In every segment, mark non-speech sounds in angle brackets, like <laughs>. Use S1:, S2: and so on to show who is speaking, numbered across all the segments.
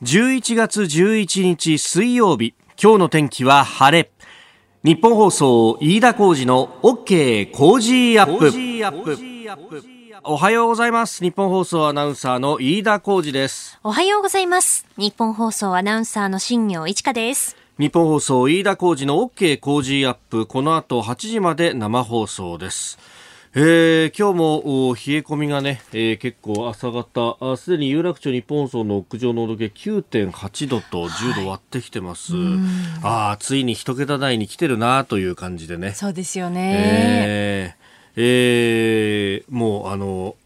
S1: 11月11日水曜日今日の天気は晴れ。日本放送飯田浩二の OK 工事アップ。おはようございます。日本放送アナウンサーの飯田浩二です。
S2: おはようございます。日本放送アナウンサーの新業一華です。
S1: 日本放送飯田浩二の OK 工事アップ。この後8時まで生放送ですえー、今日も冷え込みがね、えー、結構朝方。すでに有楽町日本放送の屋上の温度計9.8度と10度割ってきてます、はい、ああついに一桁台に来てるなという感じでね。
S2: そうですよね。
S1: えー、えー、もうあの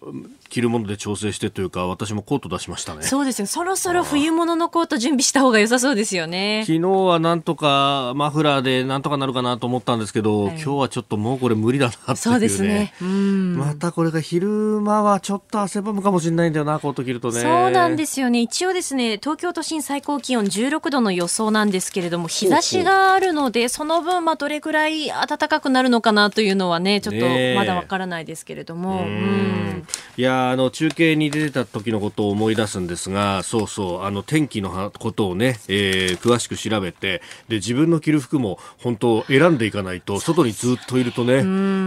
S1: 着るもので調整してというか私もコート出しましたね。
S2: そうですよそろそろ冬物のコート準備した方が良さそうですよね。
S1: 昨日はなんとかマフラーでなんとかなるかなと思ったんですけど、はい、今日はちょっともうこれ無理だなっていうね。そうですね。またこれが昼間はちょっと汗ばむかもしれないんだよなコート着るとね。
S2: そうなんですよね。一応ですね東京都心最高気温16度の予想なんですけれども日差しがあるのでその分まあどれくらい暖かくなるのかなというのはねちょっとまだわからないですけれども、
S1: いやあの中継に出てた時のことを思い出すんですが、そうそう、あの天気のことをね、えー、詳しく調べて、で、自分の着る服も本当選んでいかないと、外にずっといるとね、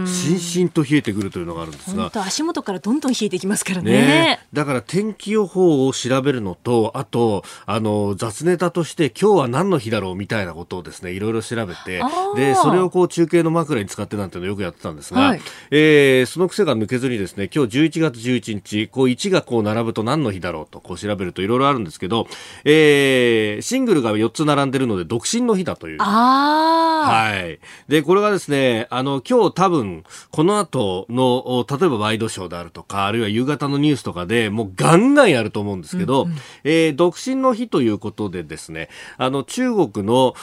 S1: しんしんと冷えてくるというのがあるんですが。
S2: 足元からどんどん冷えてきますからね。ね
S1: だから天気予報を調べるのと、あと、あの、雑ネタとして今日は何の日だろうみたいなことをですね、いろいろ調べて、で、それをこう中継の枕に使ってなんていうのをよくやってたんですが、はい、えー、その癖が抜けずにですね、今日11月11日、こう1がこう並ぶと何の日だろうとこう調べるといろいろあるんですけど、えー、シングルが4つ並んでるので独身の日だという。はい。で、これがですね、あの、今日多分、この後の、例えばワイドショーであるとか、あるいは夕方のニュースとかでもうガンガンやると思うんですけど、うんうん、えー、独身の日ということでですね、あの、中国の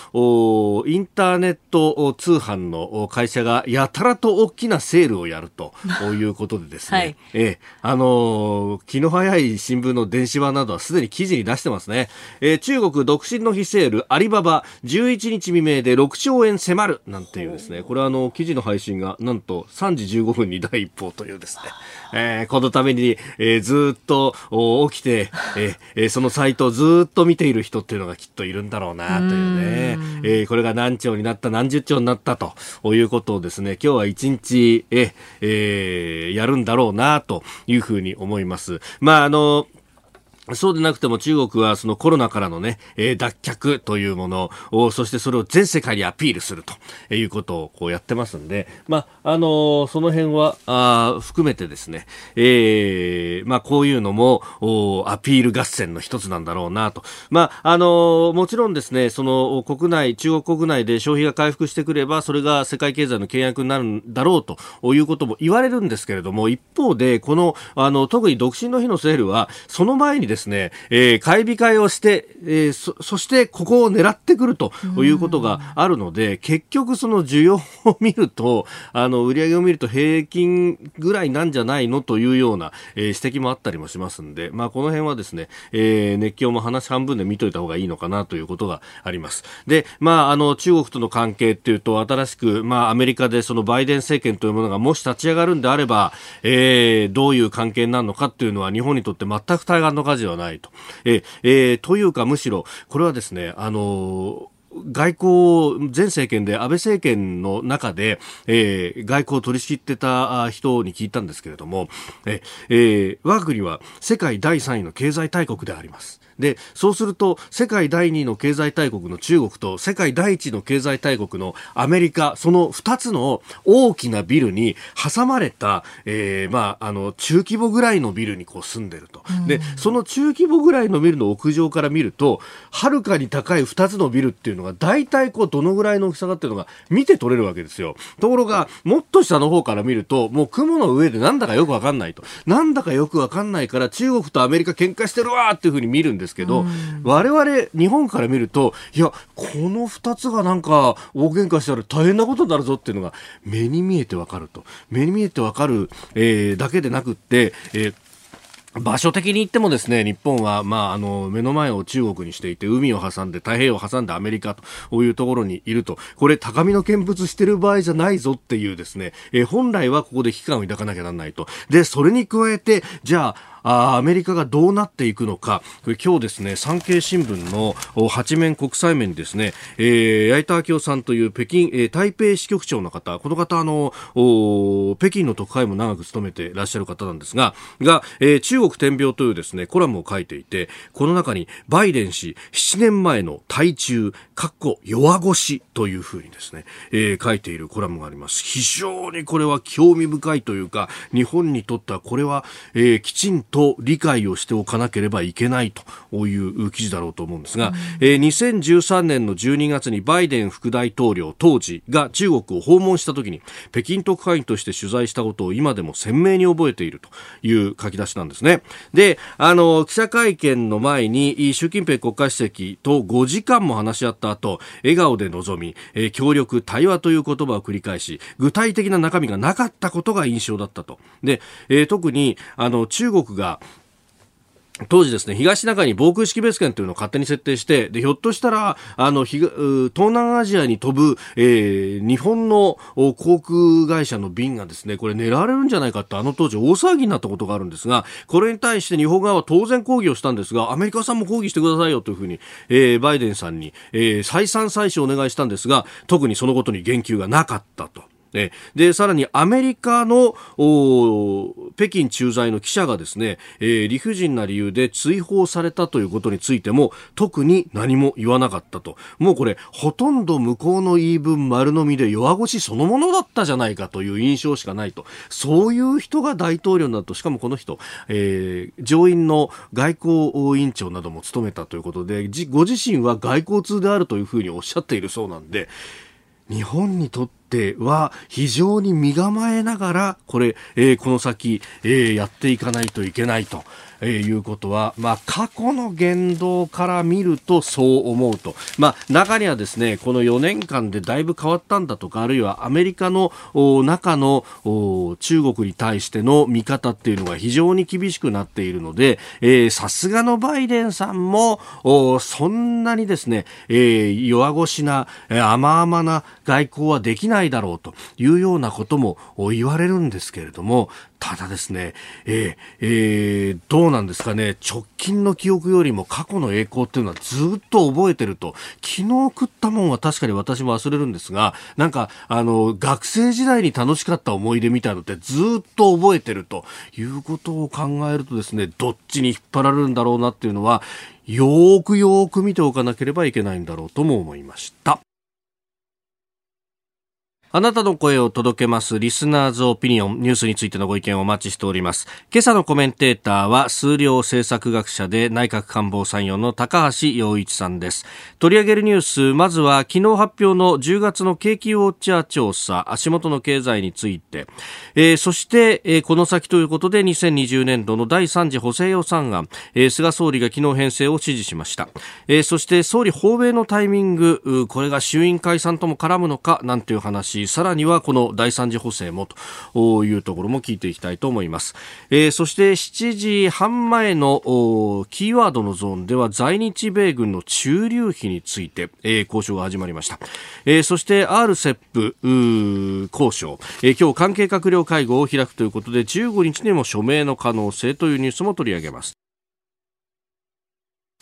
S1: インターネット通販の会社がやたらと大きなセールをやるということでですね、はい、えー、あの気の早い新聞の電子版などはすでに記事に出してますね。えー、中国独身の日セール、アリババ、11日未明で6兆円迫る、なんていうですね、これはあの、記事の配信がなんと3時15分に第一報というですね、えー、このために、えー、ずっと起きて、えー、そのサイトをずっと見ている人っていうのがきっといるんだろうな、というね、えー、これが何兆になった、何十兆になったということをですね、今日は一日、ええー、やるんだろうな、というふうに思います。まあ、あの、そうでなくても中国はそのコロナからのね、えー、脱却というものを、そしてそれを全世界にアピールするということをこうやってますんで、まあ、あのー、その辺は、あ含めてですね、えー、まあ、こういうのも、アピール合戦の一つなんだろうなと。まあ、あのー、もちろんですね、その国内、中国国内で消費が回復してくれば、それが世界経済の契約になるんだろうということも言われるんですけれども、一方で、この、あの、特に独身の日のセールは、その前に、えー、買い控えをして、えー、そそしてここを狙ってくるということがあるので、結局その需要を見ると、あの、売り上げを見ると平均ぐらいなんじゃないのというような、えー、指摘もあったりもしますんで、まあ、この辺はですね、えー、熱狂も話半分で見といた方がいいのかなということがあります。で、まあ、あの、中国との関係っていうと、新しく、まあ、アメリカでそのバイデン政権というものがもし立ち上がるんであれば、えー、どういう関係になるのかっていうのは日本にとって全く対岸の火事ではないと。ええー、というかむしろ、これはですね、あの外交、前政権で安倍政権の中で、えー、外交を取り仕切ってた人に聞いたんですけれども、えー、我が国は世界第3位の経済大国であります。でそうすると世界第2の経済大国の中国と世界第1の経済大国のアメリカその2つの大きなビルに挟まれた、えー、まあ、あの中規模ぐらいのビルにこう住んでると、でその中規模ぐらいのビルの屋上から見るとはるかに高い2つのビルっていうのが大体こうどのぐらいの大きさかっていうのが見て取れるわけですよ。ところがもっと下の方から見るともう雲の上でなんだかよくわかんないと。なんだかよくわかんないから中国とアメリカ喧嘩してるわっていうふうに見るんですけど、我々日本から見るといやこの2つがなんか大喧嘩したら大変なことになるぞっていうのが目に見えてわかると。目に見えてわかる、えー、だけでなくって、えー場所的に言ってもですね、日本は、まあ、あの、目の前を中国にしていて、海を挟んで、太平洋を挟んでアメリカというところにいると、これ、高みの見物してる場合じゃないぞっていうですね、え本来はここで危機感を抱かなきゃならないと。で、それに加えて、じゃあ、あアメリカがどうなっていくのか、今日ですね、産経新聞の八面国際面にですね、えー、矢板明夫さんという北京、えー、台北支局長の方、この方、あの、北京の特派員も長く務めていらっしゃる方なんですが、が、えー、中国天病というですね、コラムを書いていて、この中にバイデン氏7年前の対中、かっこ弱腰というふうにですね、えー、書いているコラムがあります。非常にこれは興味深いというか、日本にとってはこれは、えー、きちんとと理解をしておかなければいけないという記事だろうと思うんですが、うん、えー、2013年の12月にバイデン副大統領当時が中国を訪問した時に北京特派員として取材したことを今でも鮮明に覚えているという書き出しなんですね。で、あの、記者会見の前に習近平国家主席と5時間も話し合った後、笑顔で臨み、えー、協力、対話という言葉を繰り返し、具体的な中身がなかったことが印象だったと。で、えー、特に、あの、中国がが当時ですね、東シナ海に防空識別圏というのを勝手に設定して、で、ひょっとしたら、あの、東南アジアに飛ぶ、えー、日本の航空会社の便がですね、これ狙われるんじゃないかってあの当時大騒ぎになったことがあるんですが、これに対して日本側は当然抗議をしたんですが、アメリカさんも抗議してくださいよというふうに、えー、バイデンさんに、えー、再三再四お願いしたんですが、特にそのことに言及がなかったと。えでさらにアメリカの北京駐在の記者がですね、えー、理不尽な理由で追放されたということについても特に何も言わなかったと。もうこれほとんど向こうの言い分丸飲みで弱腰そのものだったじゃないかという印象しかないと。そういう人が大統領になるとしかもこの人、えー、上院の外交委員長なども務めたということでご自身は外交通であるというふうにおっしゃっているそうなんで日本にとっては非常に身構えながらこれ、えー、この先、えー、やっていかないといけないと。えー、いうことは、まあ、過去の言動から見るとそう思うと、まあ、中にはですねこの4年間でだいぶ変わったんだとかあるいはアメリカの中の中国に対しての見方っていうのが非常に厳しくなっているのでさすがのバイデンさんもそんなにですね、えー、弱腰な甘々な外交はできないだろうというようなことも言われるんですけれどもただですね、えーえー、どうなんですかね、直近の記憶よりも過去の栄光っていうのはずっと覚えてると、昨日食ったもんは確かに私も忘れるんですが、なんか、あの、学生時代に楽しかった思い出みたいのってずっと覚えてるということを考えるとですね、どっちに引っ張られるんだろうなっていうのは、よーくよーく見ておかなければいけないんだろうとも思いました。あなたの声を届けますリスナーズオピニオンニュースについてのご意見をお待ちしております。今朝のコメンテーターは数量政策学者で内閣官房参与の高橋洋一さんです。取り上げるニュース、まずは昨日発表の10月の景気ウォッチャー調査、足元の経済について、えー、そして、えー、この先ということで2020年度の第3次補正予算案、えー、菅総理が昨日編成を指示しました。え、そして総理訪米のタイミング、これが衆院解散とも絡むのかなんていう話、さらにはこの第三次補正もというところも聞いていきたいと思います。えー、そして7時半前のキーワードのゾーンでは在日米軍の駐留費について、えー、交渉が始まりました。えー、そして RCEP 交渉、えー、今日関係閣僚会合を開くということで15日にも署名の可能性というニュースも取り上げます。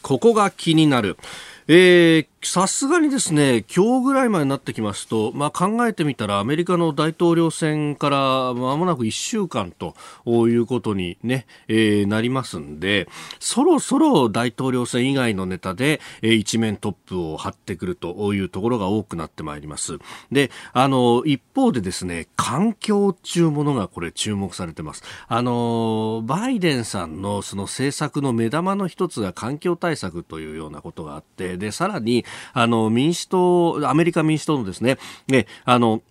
S1: ここが気になる。えー、さすがにですね、今日ぐらいまでになってきますと、まあ、考えてみたらアメリカの大統領選から間もなく1週間ということにね、えー、なりますんで、そろそろ大統領選以外のネタで、えー、一面トップを張ってくるというところが多くなってまいります。で、あの、一方でですね、環境っていうものがこれ注目されてます。あの、バイデンさんのその政策の目玉の一つが環境対策というようなことがあって、で、さらに、あの、民主党、アメリカ民主党のですね、ね、あの、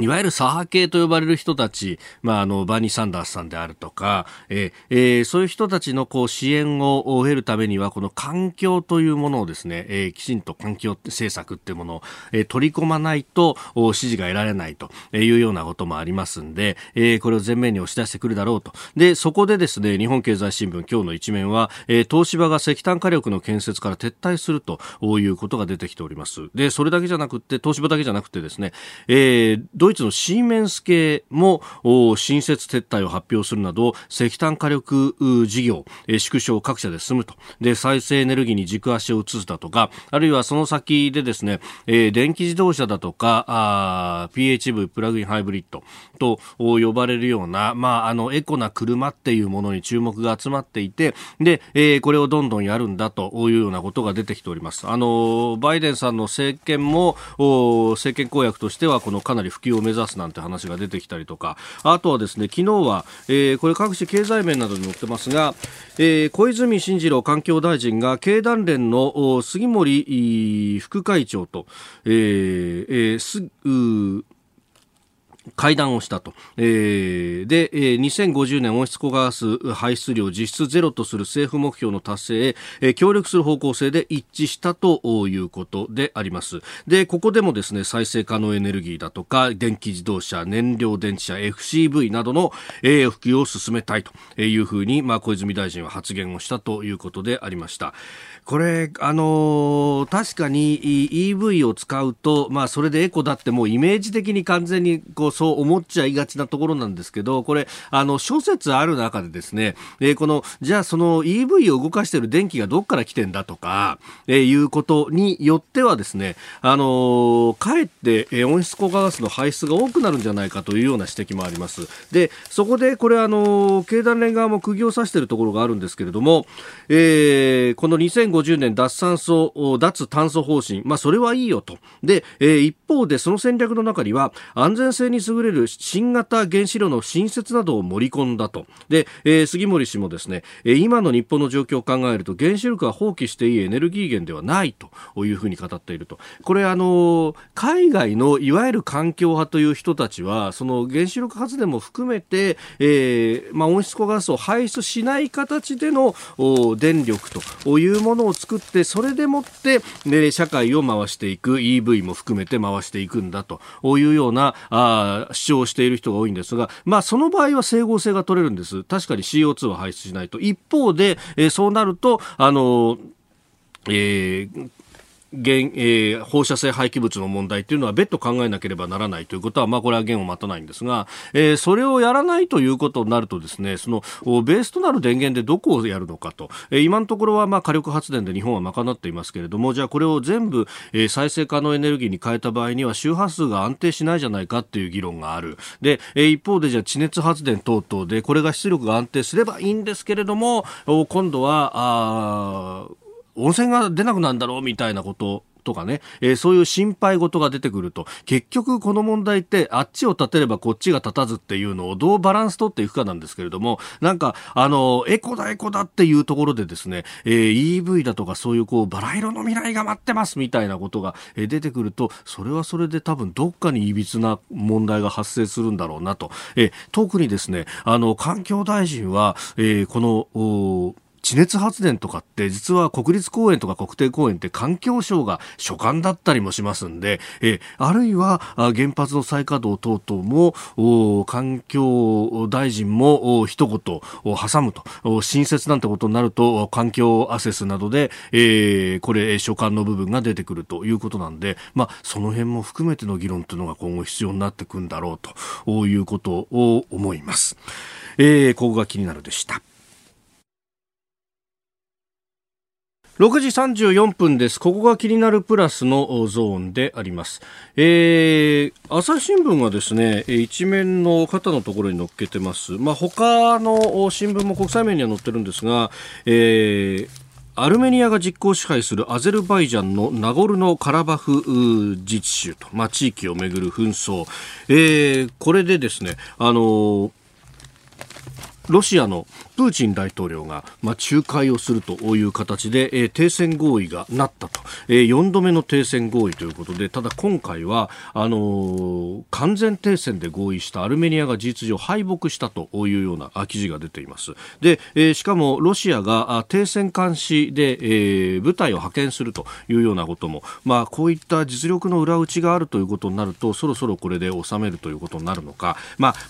S1: いわゆる左派系と呼ばれる人たち、まあ、あの、バーニー・サンダースさんであるとか、え、えー、そういう人たちのこう支援を得るためには、この環境というものをですね、えー、きちんと環境政策っていうものを、えー、取り込まないと支持が得られないというようなこともありますんで、えー、これを前面に押し出してくるだろうと。で、そこでですね、日本経済新聞今日の一面は、えー、東芝が石炭火力の建設から撤退するということが出てきております。で、それだけじゃなくて、東芝だけじゃなくてですね、えードイツのシーメンス系も新設撤退を発表するなど石炭火力事業、え、縮小各社で進むと。で再生エネルギーに軸足を移すだとかあるいはその先でですね、え、電気自動車だとかあ PHV プラグインハイブリッドと呼ばれるような、まあ、あのエコな車っていうものに注目が集まっていてで、え、これをどんどんやるんだというようなことが出てきております。あのバイデンさんの政権も政権公約としてはこのかなり普及を目指すなんて話が出てきたりとか。あとはですね昨日は、えー、これ各種経済面などに載ってますが、えー、小泉進次郎環境大臣が経団連の杉森副会長と、えーえー、すう会談をしたと。えー、で、えー、2050年温室効果ガス排出量実質ゼロとする政府目標の達成へ、えー、協力する方向性で一致したということであります。で、ここでもですね、再生可能エネルギーだとか、電気自動車、燃料電池車、FCV などの、えー、普及を進めたいというふうに、まあ、小泉大臣は発言をしたということでありました。これ、あのー、確かに EV を使うと、まあ、それでエコだってもうイメージ的に完全にこうそう思っちゃいがちなところなんですけど、これ、あの、諸説ある中でですね、えー、この、じゃあその EV を動かしている電気がどっから来てんだとか、えー、いうことによってはですね、あのー、かえって、えー、温室効果ガスの排出が多くなるんじゃないかというような指摘もあります。で、そこでこれあのー、経団連側も釘を刺しているところがあるんですけれども、えー、この2050 2050年脱炭素、脱炭素方針、まあ、それはいいよと。で、えー、一方でその戦略の中には、安全性に優れる新型原子炉の新設などを盛り込んだと。で、えー、杉森氏もですね、今の日本の状況を考えると、原子力は放棄していいエネルギー源ではないというふうに語っていると。これ、あの、海外のいわゆる環境派という人たちは、その原子力発電も含めて、えー、まあ、温室効果ガスを排出しない形での電力というものを作ってそれでもって、ね、社会を回していく EV も含めて回していくんだというようなあ主張している人が多いんですが、まあ、その場合は整合性が取れるんです。確かに CO2 は排出しないと。一方で、えー、そうなるとあのえー、原えー、放射性廃棄物の問題というのは別途考えなければならないということは、まあ、これは弦を待たないんですが、えー、それをやらないということになるとですねそのベースとなる電源でどこをやるのかと、えー、今のところはまあ火力発電で日本は賄っていますけれどもじゃあこれを全部、えー、再生可能エネルギーに変えた場合には周波数が安定しないじゃないかという議論がある。で、えー、一方でじゃあ地熱発電等々でこれが出力が安定すればいいんですけれども今度はあ温泉が出なくなるんだろうみたいなこととかね、えー、そういう心配事が出てくると、結局この問題ってあっちを立てればこっちが立たずっていうのをどうバランス取っていくかなんですけれども、なんか、あの、エコだエコだっていうところでですね、えー、EV だとかそういうこう、バラ色の未来が待ってますみたいなことが出てくると、それはそれで多分どっかにいびつな問題が発生するんだろうなと。えー、特にですね、あの、環境大臣は、え、この、地熱発電とかって実は国立公園とか国定公園って環境省が所管だったりもしますんで、えあるいは原発の再稼働等々も環境大臣も一言挟むと新設なんてことになると環境アセスなどで、えー、これ所管の部分が出てくるということなんで、まあ、その辺も含めての議論というのが今後必要になってくるんだろうということを思います。えー、ここが気になるでした。6時34分です。ここが気になるプラスのゾーンであります。えー、朝日新聞はですね、一面の肩のところに載っけてます。まあ、他の新聞も国際面には載ってるんですが、えー、アルメニアが実効支配するアゼルバイジャンのナゴルノカラバフ自治州と、まあ、地域をめぐる紛争、えー、これでですね、あのロシアのプーチン大統領が、まあ、仲介をするという形で、えー、停戦合意がなったと、えー、4度目の停戦合意ということでただ今回はあのー、完全停戦で合意したアルメニアが事実上敗北したというような記事が出ています。で、えー、しかもロシアが停戦監視で、えー、部隊を派遣するというようなことも、まあ、こういった実力の裏打ちがあるということになるとそろそろこれで収めるということになるのか。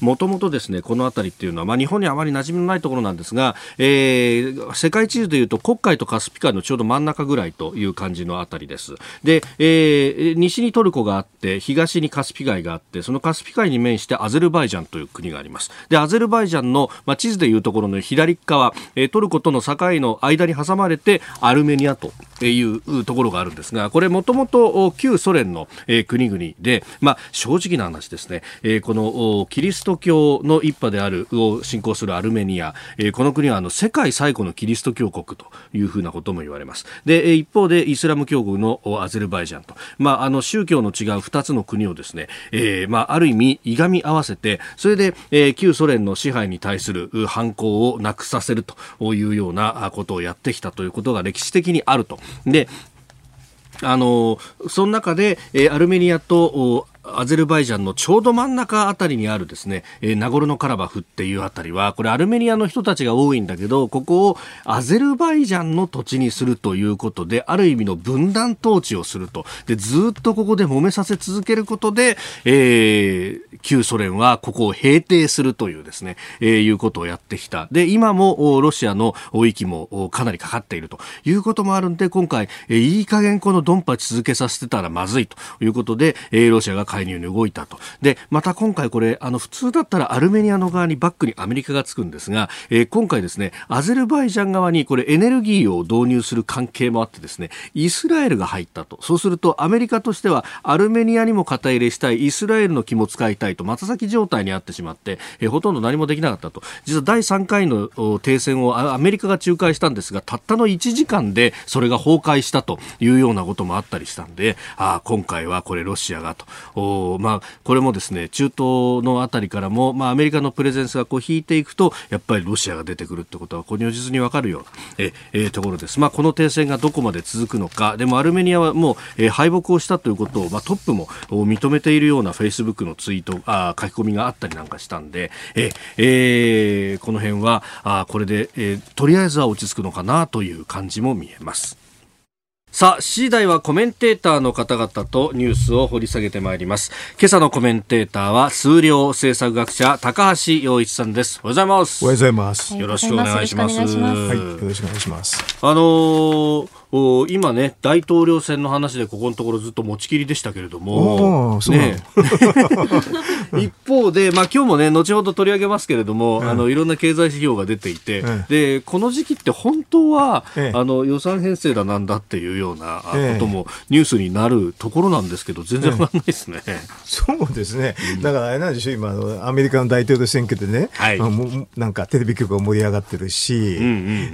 S1: もともとこの辺りっていうのは、まあ、日本にあまり馴染みのないところなんんですが、えー、世界地図でいうと黒海とカスピ海のちょうど真ん中ぐらいという感じのあたりです。で、えー、西にトルコがあって東にカスピ海があってそのカスピ海に面してアゼルバイジャンという国があります。でアゼルバイジャンの、まあ、地図でいうところの左側、え、トルコとの境の間に挟まれてアルメニアというところがあるんですがこれもともと旧ソ連の、え、国々で、まあ、正直な話ですね、え、このキリスト教の一派であるを信仰するアルメニア、ー、この国はあの世界最古のキリスト教国というふうなことも言われます。で一方でイスラム教国のアゼルバイジャンと、まあ、あの宗教の違う2つの国をですね、えーまあ、ある意味いがみ合わせてそれで、えー、旧ソ連の支配に対する反抗をなくさせるというようなことをやってきたということが歴史的にあると。であのその中で、えー、アルメニアとアゼルバイジャンのちょうど真ん中あたりにあるですね、え、ナゴルノカラバフっていうあたりは、これアルメニアの人たちが多いんだけど、ここをアゼルバイジャンの土地にするということで、ある意味の分断統治をすると。で、ずっとここで揉めさせ続けることで、えー、旧ソ連はここを平定するというですね、えー、いうことをやってきた。で、今もロシアの息もかなりかかっているということもあるんで、今回、え、いい加減このドンパチ続けさせてたらまずいということで、え、ロシアが介入に動いたと。で、また今回これ、あの、普通だったらアルメニアの側にバックにアメリカがつくんですが、えー、今回ですね、アゼルバイジャン側にこれエネルギーを導入する関係もあってですね、イスラエルが入ったと。そうするとアメリカとしてはアルメニアにも肩入れしたい、イスラエルの気も使いたいと、松先状態にあってしまって、えー、ほとんど何もできなかったと。実は第3回の停戦をアメリカが仲介したんですが、たったの1時間でそれが崩壊したというようなこともあったりしたんで、あ今回はこれロシアがと。まあ、これもですね中東のあたりからも、まあ、アメリカのプレゼンスがこう引いていくとやっぱりロシアが出てくるってことはこ如実に分かるようなえ、えところです、まあ、この停戦がどこまで続くのかでもアルメニアはもう、え敗北をしたということを、まあ、トップも認めているようなフェイスブックのツイートあ書き込みがあったりなんかしたんで、ええー、この辺はあこれで、え、とりあえずは落ち着くのかなという感じも見えます。さあ、次第はコメンテーターの方々とニュースを掘り下げてまいります。今朝のコメンテーターは、数量政策学者、高橋洋一さんです。おはようございます。
S3: おはようございます。
S1: よろしくお願いします。はい、
S3: よろしくお願いします。
S1: あのー今ね、大統領選の話でここのところずっと持ちきりでしたけれども、ね、<laughs> 一方で、まあ今日もね、後ほど取り上げますけれども、うん、あの、いろんな経済指標が出ていて、うん、で、この時期って本当は、ええ、あの、予算編成だなんだっていうようなこともニュースになるところなんですけど、全然わかんないですね。
S3: そうですね。だからあれなんでしょう、今、アメリカの大統領選挙でね、はい、もなんかテレビ局が盛り上がってるし、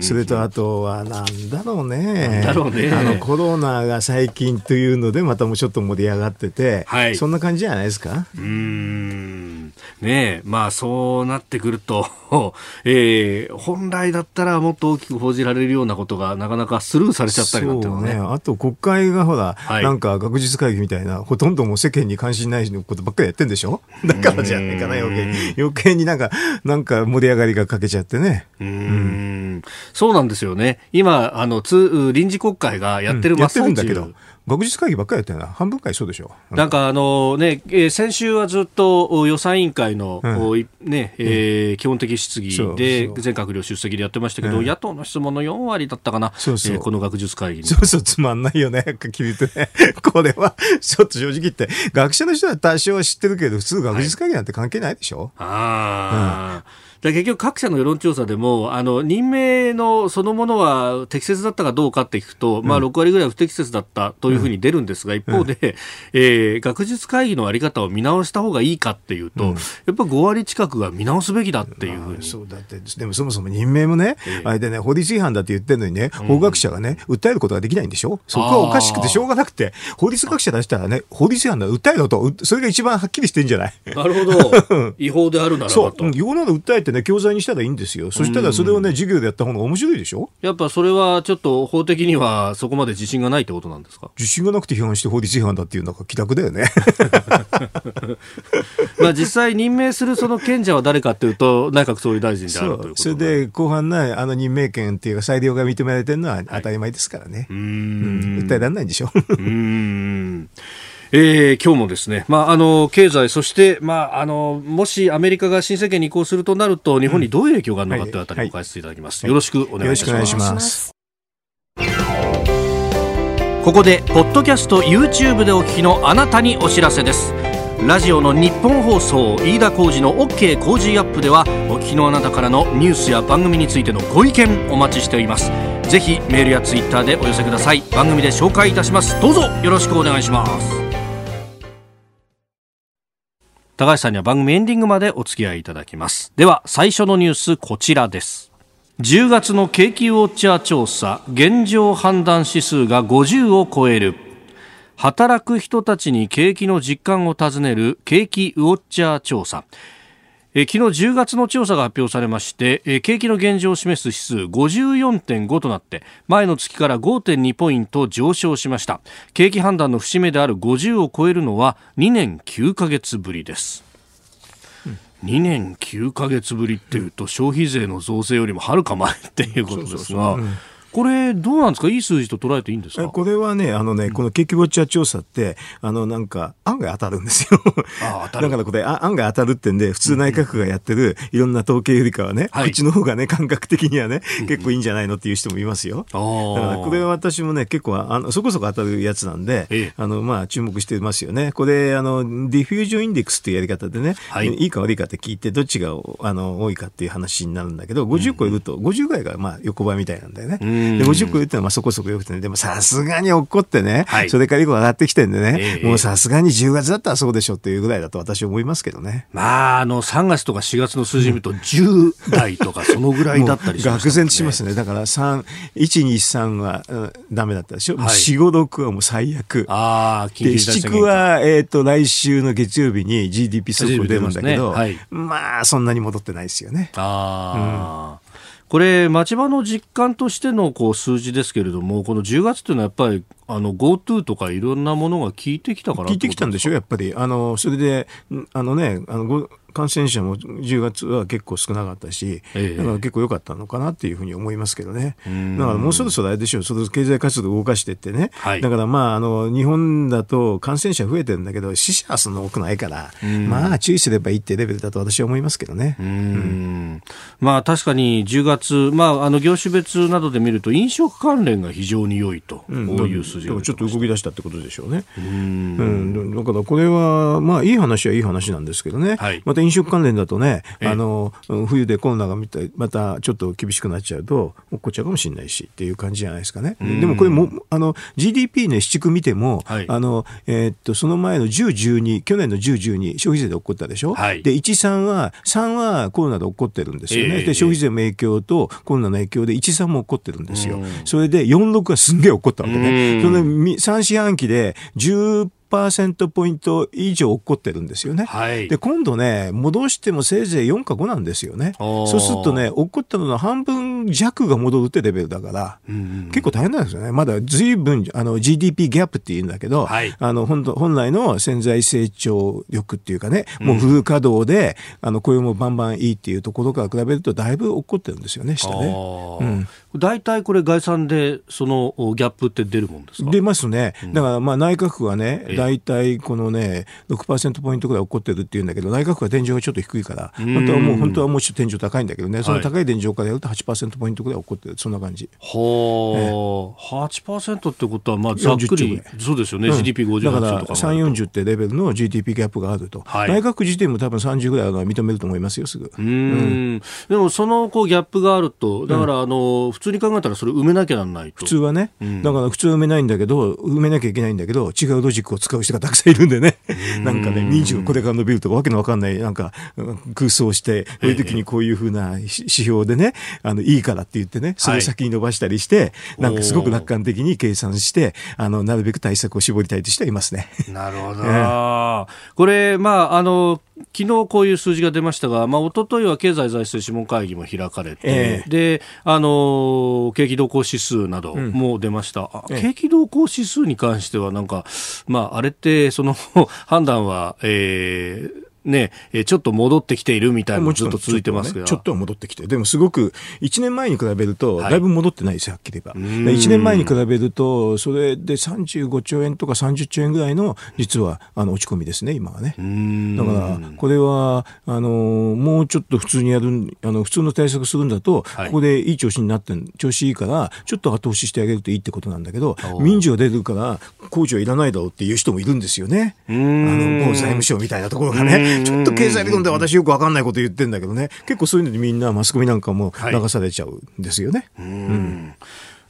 S3: それとあとは、なんだろうね。
S1: だろうね。
S3: あのコロナが最近というので、またもうちょっと盛り上がってて、はい、そんな感じじゃないですか？
S1: うんねまあそうなってくると、<laughs> えー、本来だったらもっと大きく報じられるようなことがなかなかスルーされちゃったりなんてね。
S3: ねあと国会がほら、はい、なんか学術会議みたいな、ほとんどもう世間に関心ないことばっかりやってんでしょ？<laughs> だからじゃねえかな、余計余計になんか、なんか盛り上がりがかけちゃってね。
S1: うんうんそうなんですよね。今、あの、つ臨時国会がやってる真っ最中、うん、
S3: やってるんだけど。学術会議ばっかりやってるな、半分会そうでしょ。
S1: う。なんかあのね、えー、先週はずっと予算委員会の、うん、ねえー、基本的質疑で全閣僚出席でやってましたけど、うん、野党の質問の4割だったかな、そうそう。えー、この学術会議
S3: そうそう、つまんないよね、聞いてね。<laughs> これは、ちょっと正直言って、学者の人は多少は知ってるけど、普通学術会議なんて関係ないでしょ。はい、
S1: ああ。うんだ結局各社の世論調査でも、あの、任命のそのものは適切だったかどうかって聞くと、うん、まあ6割ぐらい不適切だったというふうに出るんですが、一方で、うん、えー、学術会議のあり方を見直した方がいいかっていうと、うん、やっぱ5割近くが見直すべきだっていうふうに。
S3: そうだって、でもそもそも任命もね、えー、あれでね、法律違反だって言ってるのにね、法学者がね、訴えることができないんでしょ？そこはおかしくてしょうがなくて、法律学者出したらね、法律違反だ、訴えろと、それが一番はっきりしてんじゃない？
S1: なるほど。違法であるならばと。
S3: そう、違法なの訴えてね、教材にしたらいいんですよ。そしたらそれをね、授業でやった方が面白いでしょ？
S1: やっぱそれはちょっと法的にはそこまで自信がないってことなんですか？
S3: 自信がなくて批判して法律違反だっていうのが気楽だよね。<laughs>
S1: まあ実際任命するその権者は誰かというと内閣総理大臣であるということ
S3: それで後半ね、あの任命権っていうか裁量が認められてるのは当たり前ですからね。はい、うん。訴えられないんでしょ。うん。
S1: えー、今日もですね、まあ、あの経済、そして、まあ、あのもしアメリカが新政権に移行するとなると、日本にどういう影響があるのかというあたりを解説いただきます、よろしくお願いします。ここで、ポッドキャスト、YouTube でお聞きのあなたにお知らせです。ラジオの日本放送飯田浩司の OK 工事アップではお聞きのあなたからのニュースや番組についてのご意見お待ちしております。ぜひメールやツイッターでお寄せください。番組で紹介いたします。どうぞよろしくお願いします高橋さんには番組エンディングまでお付き合いいただきます。では最初のニュースこちらです。10月の景気ウォッチャー調査現状判断指数が50を超える。働く人たちに景気の実感を尋ねる景気ウォッチャー調査。え昨日10月の調査が発表されましてえ景気の現状を示す指数54.5となって前の月から5.2ポイント上昇しました。景気判断の節目である50を超えるのは2年9ヶ月ぶりです。2年9ヶ月ぶりっていうと消費税の増税よりもはるか前っていうことですがこれ、どうなんですか、いい数字と捉えていいんですか？
S3: これはね、あのね、この景気ウォッチャー調査って、あの、なんか、案外当たるんですよ。あ当たる。だからこれ、案外当たるってんで、普通内閣府がやってるいろんな統計よりかはね、こっちの方がね、感覚的にはね、結構いいんじゃないのっていう人もいますよ。だから、これは私もね、結構、あのそこそこ当たるやつなんで、ええ、あの、まあ、注目してますよね。これ、あの、ディフュージョンインデックスっていうやり方でね、はい、いいか悪いかって聞いて、どっちが、あの、多いかっていう話になるんだけど、50超えると、50ぐらいが、まあ、横ばいみたいなんだよね。で、50超えるってはまあそこそこよくてね、でもさすがに落っこってね、はい、それから以降上がってきてんでね、えー、もうさすがに10月だったらそうでしょっていうぐらいだと私は思いますけどね。
S1: まあ、あの、3月とか4月の数字見ると10代とかそのぐらいだったりしますね。<laughs> 愕
S3: 然としますね。だから3、1、2、3は、うん、ダメだったでしょ。はい、4、5、6はもう最悪。ああ、緊急事態宣は、えっ、ー、と、来週の月曜日に GDP 速報出るんだけど、ねはい、まあ、そんなに戻ってないですよね。
S1: ああ。うんこれ、町場の実感としてのこう数字ですけれども、この10月というのはやっぱり GoTo とかいろんなものが効いてきたから
S3: 効いてきたんでしょう、やっぱり。あのそれで、あのね、あの感染者も10月は結構少なかったし、ええ、だから結構良かったのかなっていうふうに思いますけどね。だからもうそろそろあれでしょう、その経済活動を動かしていってね、はい、だからまああの、日本だと感染者増えてるんだけど、死者はそんな多くないから、まあ注意すればいいってレベルだと私は思いますけどね。うん、
S1: まあ確かに10月、まあ、あの業種別などで見ると、飲食関連が非常に良いと、うん、こういう数字
S3: がちょっと動き出したってことでしょうね。うん、だからこれは、まあいい話はいい話なんですけどね、はい、また飲食関連だとね、あの冬でコロナがまたちょっと厳しくなっちゃうと、落っこっちゃうかもしれないしっていう感じじゃないですかね。でもこれもあの GDP ね、市区見ても、はい、あのえー、っとその前の10、12、去年の10、12、消費税で起こったでしょ？はい、で、1、3は、3はコロナで起こってるんですよね。えー、で、消費税の影響とコロナの影響で1、3も起こってるんですよ。それで4、6がすんげえ起こったわけね。その3四半期で10 10%ポイント以上起こってるんですよね。はい、で、今度ね、戻してもせいぜい4か5なんですよね。そうするとね、起こったのの半分弱が戻るってレベルだから、うんうん、結構大変なんですよね。まだ随分、あの、GDP ギャップって言うんだけど、はい、あの、本本来の潜在成長力っていうかね、もうフル稼働で、うん、あの、雇用もバンバンいいっていうところから比べると、だいぶ起こってるんですよね、下ね。
S1: うん、大体これ概算で、そのギャップって出るもんですか？
S3: 出ますね。だから、まあ、内閣府はね、大体このね、6%ポイントぐらい起こってるっていうんだけど、内閣府は天井がちょっと低いから、本当はもう、本当はもうちょっと天井高いんだけどね、その高い天井からやると8%ポイントぐらい起こってる、そんな感じ。
S1: はあ、8%ってことは、まあ、ざっくり、そうですよね、うん、GDP50%
S3: だから、3、40ってレベルの GDP ギャップがあると。はい、内閣府自体も多分30ぐらいは認めると思いますよ、すぐ。うん,、
S1: でも、そのこうギャップがあると、だから、あの、普通に考えたらそれ埋めなきゃならないと。
S3: 普通はね。だから普通は埋めないんだけど、埋めなきゃいけないんだけど、違うロジックを使う人がたくさんいるんでね。なんかね、民主がこれから伸びるとかわけのわかんない、なんか空想して、そういう時にこういうふうな指標でね、あの、いいからって言ってね、それ先に伸ばしたりして、なんかすごく楽観的に計算して、あの、なるべく対策を絞りたいとしてはいますね。<laughs>
S1: なるほど。これ、まあ、あの、昨日こういう数字が出ましたが、まあ一昨日は経済財政諮問会議も開かれて、えー、で、あの景気動向指数なども出ました、うん、景気動向指数に関しては、なんか、まあ、あれって、その <laughs> 判断は、えー、ね、えちょっと戻ってきているみたいなのずっと続いてますけど、
S3: ね、ちょっとは戻ってきて、でもすごく1年前に比べると、だいぶ戻ってないですよ、はっきり言えば。1年前に比べると、それで35兆円とか30兆円ぐらいの、実はあの落ち込みですね、今はね。だから、これはあのもうちょっと普通にやる、あの普通の対策するんだと、はい、ここでいい調子になって調子いいから、ちょっと後押ししてあげるといいってことなんだけど、民事が出るから、工事はいらないだろうっていう人もいるんですよね。あの某財務省みたいなところがね、ちょっと経済理論で私よくわかんないこと言ってんだけどね、結構そういうのでみんなマスコミなんかも流されちゃうんですよね。はい、うん。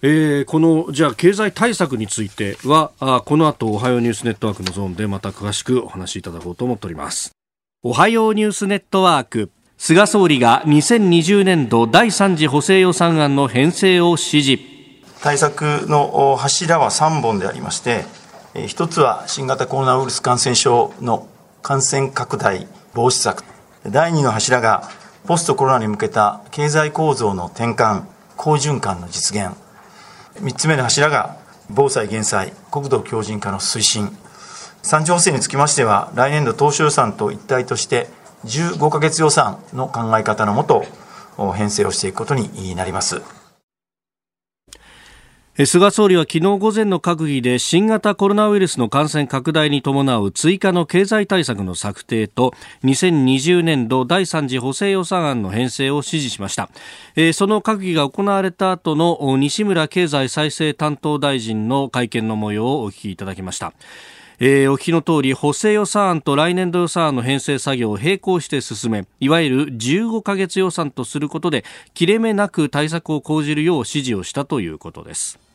S1: えー、このじゃあ経済対策についてはあこの後おはようニュースネットワークのゾーンでまた詳しくお話しいただこうと思っております。おはようニュースネットワーク。菅総理が2020年度第3次補正予算案の編成を指示。
S4: 対策の柱は3本でありまして一つは新型コロナウイルス感染症の感染拡大防止策。第2の柱がポストコロナに向けた経済構造の転換好循環の実現。3つ目の柱が防災減災国土強靭化の推進。三次補正につきましては来年度当初予算と一体として15か月予算の考え方のもと編成をしていくことになります。
S1: 菅総理は昨日午前の閣議で新型コロナウイルスの感染拡大に伴う追加の経済対策の策定と2020年度第3次補正予算案の編成を指示しました、その閣議が行われた後の西村経済再生担当大臣の会見の模様をお聞きいただきました。えー、お聞きの通り補正予算案と来年度予算案の編成作業を並行して進めいわゆる15ヶ月予算とすることで切れ目なく対策を講じるよう指示をしたということです。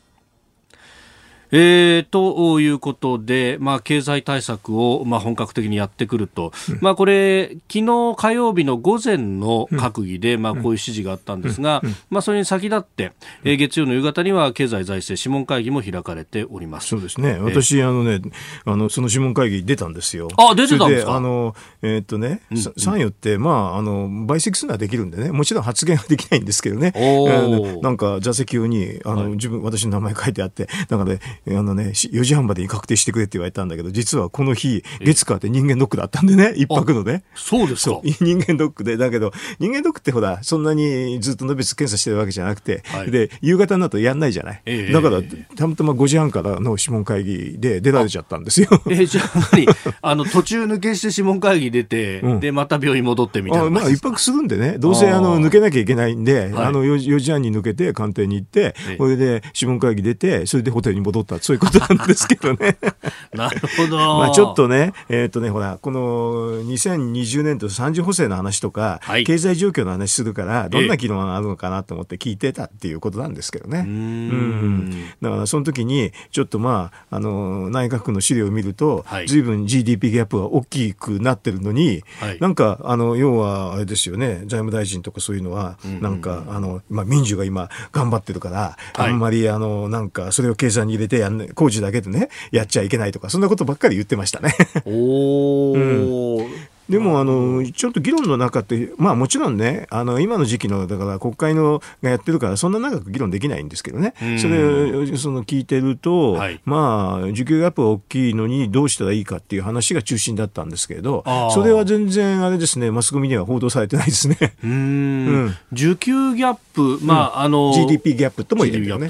S1: えー、ということで、まあ、経済対策を、まあ、本格的にやってくると、うん、まあ、これ、昨日火曜日の午前の閣議で、まあ、こういう指示があったんですが、まあ、それに先立って、えー、月曜の夕方には経済財政諮問会議も開かれております。
S3: そうですね、私、あのね、あのその諮問会議出たんですよ。
S1: あ出てたんですか？
S3: あの、えー、っとね、うん、参与って、まああの、倍積するのはできるんでね、もちろん発言はできないんですけどね、えー、なんか座席用にあの、はい、自分私の名前書いてあって、なんかね、あのね、4時半までに確定してくれって言われたんだけど、実はこの日、月火って人間ドックだったんでね、一泊のね。
S1: そうですか。<laughs>
S3: 人間ドックで、だけど、人間ドックってほら、そんなにずっとのべつ検査してるわけじゃなくて、はい、で、夕方になるとやんないじゃない。えー、だから、たまたま5時半からの諮問会議で出られちゃったんですよ。
S1: えー、じゃあ何あの、途中抜けして諮問会議出て、うん、で、また病院戻ってみたいな。
S3: まあ、一泊するんでね、どうせあの、抜けなきゃいけないんで、あの4、4時半に抜けて官邸に行って、それで諮問会議出て、それでホテルに戻った、そういうことなんですけどね。<laughs>
S1: なるほど。<laughs>
S3: まあちょっとね、えっ、ー、とね、ほら、この2020年度三次補正の話とか、はい、経済状況の話するから、どんな議論があるのかなと思って聞いてたっていうことなんですけどね。うん。うん。だからその時に、ちょっとまあ、あの、内閣の資料を見ると、はい、随分 GDP ギャップが大きくなってるのに、はい、なんか、あの、要はあれですよね、財務大臣とかそういうのは、なんか、あの、まあ民主が今頑張ってるから、あんまり、あの、なんか、それを計算に入れてやん、工事だけでね、やっちゃいけないとか、そんなことばっかり言ってましたね <laughs> おー。うんでもあのちょっと議論の中って、まあ、もちろんね、あの今の時期のだから国会のがやってるから、そんな長く議論できないんですけどね、それその聞いてると、はい、まあ、需給ギャップが大きいのにどうしたらいいかっていう話が中心だったんですけれど、それは全然あれですね、マスコミには報道されてないですね。<laughs>
S1: うん、需給ギャップ、まああの
S3: GDP ギャップとも言えるよね。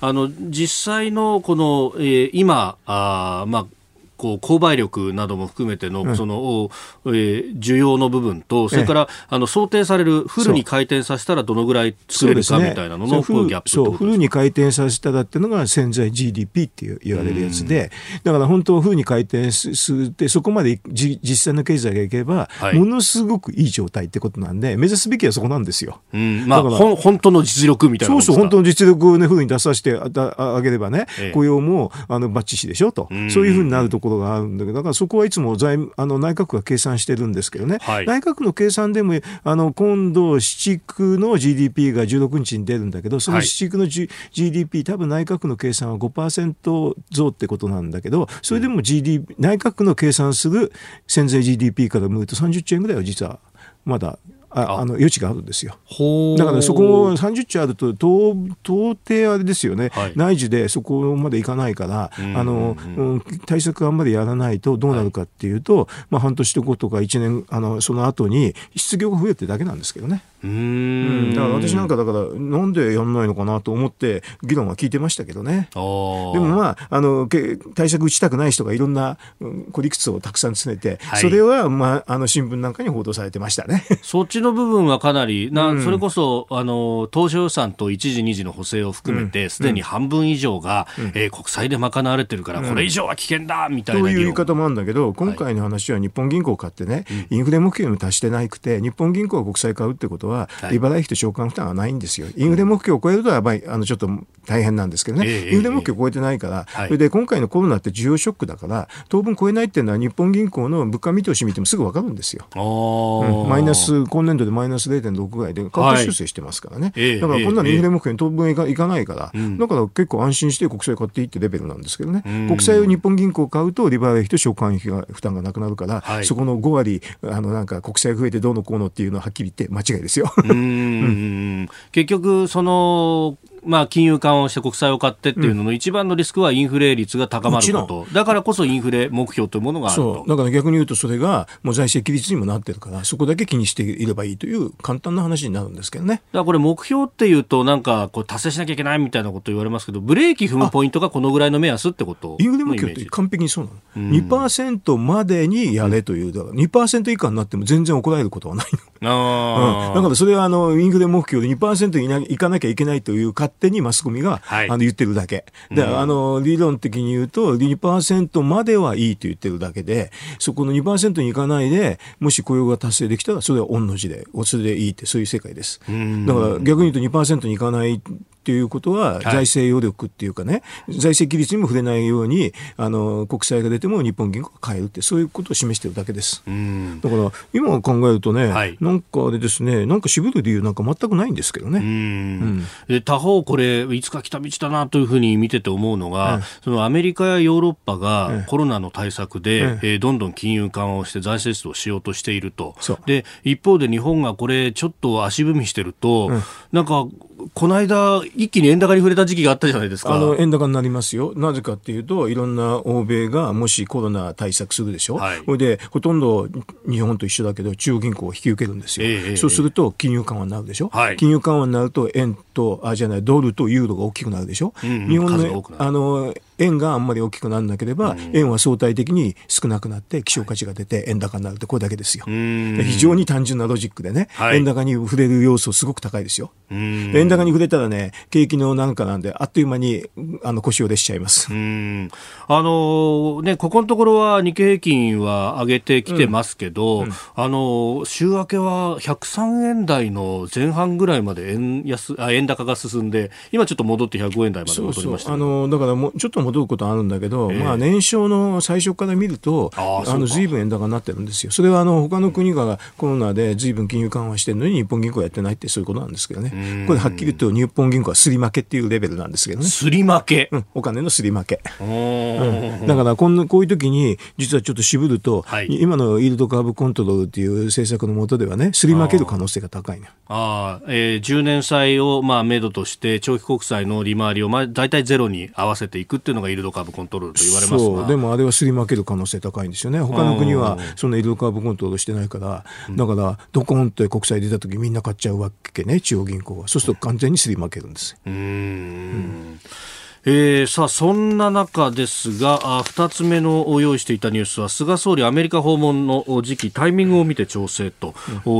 S1: あの実際のこの、えー、今あ、まあ、こう購買力なども含めての、その、えー、需要の部分と、それから、あの想定されるフルに回転させたらどのぐらい作れるかみたいなのの、ギャップ
S3: そうフルに回転させたらっていうのが潜在 GDP って言われるやつで、だから本当フルに回転するってそこまでじ実際の経済がいけば、はい、ものすごくいい状態ってことなんで目指すべきはそこなんですよ。
S1: うん、まあ本当の実力みたいな
S3: そうそう本当の実力をねフルに出させてあげればね、ええ、雇用もあのバッチシでしょと、そういうふうになるところがあるんだけどだからそこはいつも財あの内閣府が計算してるんですけどね、はい、内閣府の計算でもあの今度、市区の GDP が16日に出るんだけど、その市区の、G はい、GDP、多分内閣府の計算は5%増ってことなんだけど、それでも GDP、内閣府の計算する潜在 GDP から見ると30兆円ぐらいは実はまだああ。の余地があるんですよ。だからそこも30兆あると到底あれですよね、はい、内需でそこまでいかないから、あの、うん、対策あんまりやらないとどうなるかっていうと、はい、まあ、半年後とか1年あのその後に失業が増えてるだけなんですけどね。うん、だから私なんかだからなんでやんないのかなと思って議論は聞いてましたけどね。でもまああの対策打ちたくない人がいろんな孤理屈をたくさん詰めて、はい、それは、まあ、あの新聞なんかに報道されてましたね。
S1: そっちの部分はかなりな、うん、それこそあの当初予算と一時二次の補正を含めてすで、に半分以上が、うん、えー、国債で賄われてるから、これ以上は危険だみたいな、
S3: という言い方もあるんだけど今回の話は日本銀行を買ってね、インフレ目標に達してなくて日本銀行が国債買うってことは、利払い費と償還負担はないんですよ。インフレ目標を超えるとは、まあ、あのちょっと大変なんですけどね、インフレ目標を超えてないから、それで今回のコロナって需要ショックだから、当分超えないっていうのは、日本銀行の物価見通し見てもすぐ分かるんですよ。うん、マイナス、今年度でマイナス0.6ぐらいで、価格修正してますからね、はい、だからこんなのインフレ目標に当分いかいかないから、だから結構安心して国債買っていいってレベルなんですけどね、国債を日本銀行買うと、利払い費と償還費が負担がなくなるから、はい、そこの5割、あのなんか国債増えてどうのこうのっていうのははっきり言って間違いですよ。うん。
S1: 結局そのまあ、金融緩和をして国債を買ってっていうのの一番のリスクはインフレ率が高まること、だからこそインフレ目標というものがあると。
S3: だから逆に言うと、それがもう財政規律にもなってるから、そこだけ気にしていればいいという簡単な話になるんですけどね。だ
S1: からこれ、目標っていうと、なんかこう達成しなきゃいけないみたいなこと言われますけど、ブレーキ踏むポイントがこのぐらいの目安ってこと？
S3: インフレ目標って完璧にそうなの、うん、2%までにやれという、だから2%以下になっても全然怒られることはないの。あうん、だからそれはあのインフレ目標で2%にいかなきゃいけないという勝手にマスコミがはい、あの言ってるだけ。で、うん、あの、理論的に言うと、2%まではいいと言ってるだけで、そこの2%にいかないで、もし雇用が達成できたら、それは御の字で、それでいいって、そういう世界です。だから逆に言うと2%にいかないっていうことは、財政余力っていうかね、はい、財政規律にも触れないように、あの、国債が出ても日本銀行が買えるって、そういうことを示してるだけです。だから、今考えるとね、はい、なんかあれですね、なんか渋る理由なんか全くないんですけどね。うん。
S1: で他方、これ、いつか来た道だなというふうに見てて思うのが、そのアメリカやヨーロッパがコロナの対策で、ええ。ー、どんどん金融緩和をして財政出動しようとしていると。で、一方で日本がこれ、ちょっと足踏みしてると、なんか、この間、一気に円高に触れた時期があったじゃないですか。
S3: あの円高になりますよ。なぜかっていうと、いろんな欧米がもしコロナ対策するでしょ？はい、それで、ほとんど日本と一緒だけど、中央銀行を引き受けるんですよ。えー、そうすると、金融緩和になるでしょ？はい、金融緩和になると、円と、あ、じゃない、ドルとユーロが大きくなるでしょ？うん、日本の、あの、円があんまり大きくならなければ、うん、円は相対的に少なくなって希少価値が出て円高になるってこれだけですよ。非常に単純なロジックでね、はい、円高に触れる要素すごく高いですよ。円高に触れたらね、景気のなんかなんで、あっという間にあの腰を折しちゃいます。あ
S1: のね、ここのところは日経平均は上げてきてますけど、うん。うん、あの週明けは103円台の前半ぐらいまで円安あ円高が進んで、今ちょっと戻って105円台まで戻りました、
S3: あのだからもうちょっと戻ることあるんだけど、えー、まあ、年少の最初から見ると、あのずいぶん円高になってるんですよ。それはあの他の国がコロナでずいぶん金融緩和してるのに日本銀行やってないってそういうことなんですけどね。これはっきり言うと日本銀行はすり負けっていうレベルなんですけどね。
S1: すり負け、
S3: うん、お金のすり負け。うん、だからこんなこういう時に実はちょっと渋ると、はい、今のイールドカーブコントロールっていう政策のもとではね、すり負ける可能性が高いね。
S1: ああ、えー、10年債をまあ目処として長期国債の利回りをまあ大体ゼロに合わせていくっていうのがイールドカーブコントロールと言われます
S3: そう。でもあれはすり負ける可能性高いんですよね。他の国はそんなイールドカーブコントロールしてないからだからドコンって国債出た時みんな買っちゃうわけね中央銀行はそうすると完全にすり負けるんですうん、うん。
S1: えー、さあそんな中ですが2つ目の用意していたニュースは菅総理アメリカ訪問の時期タイミングを見て調整と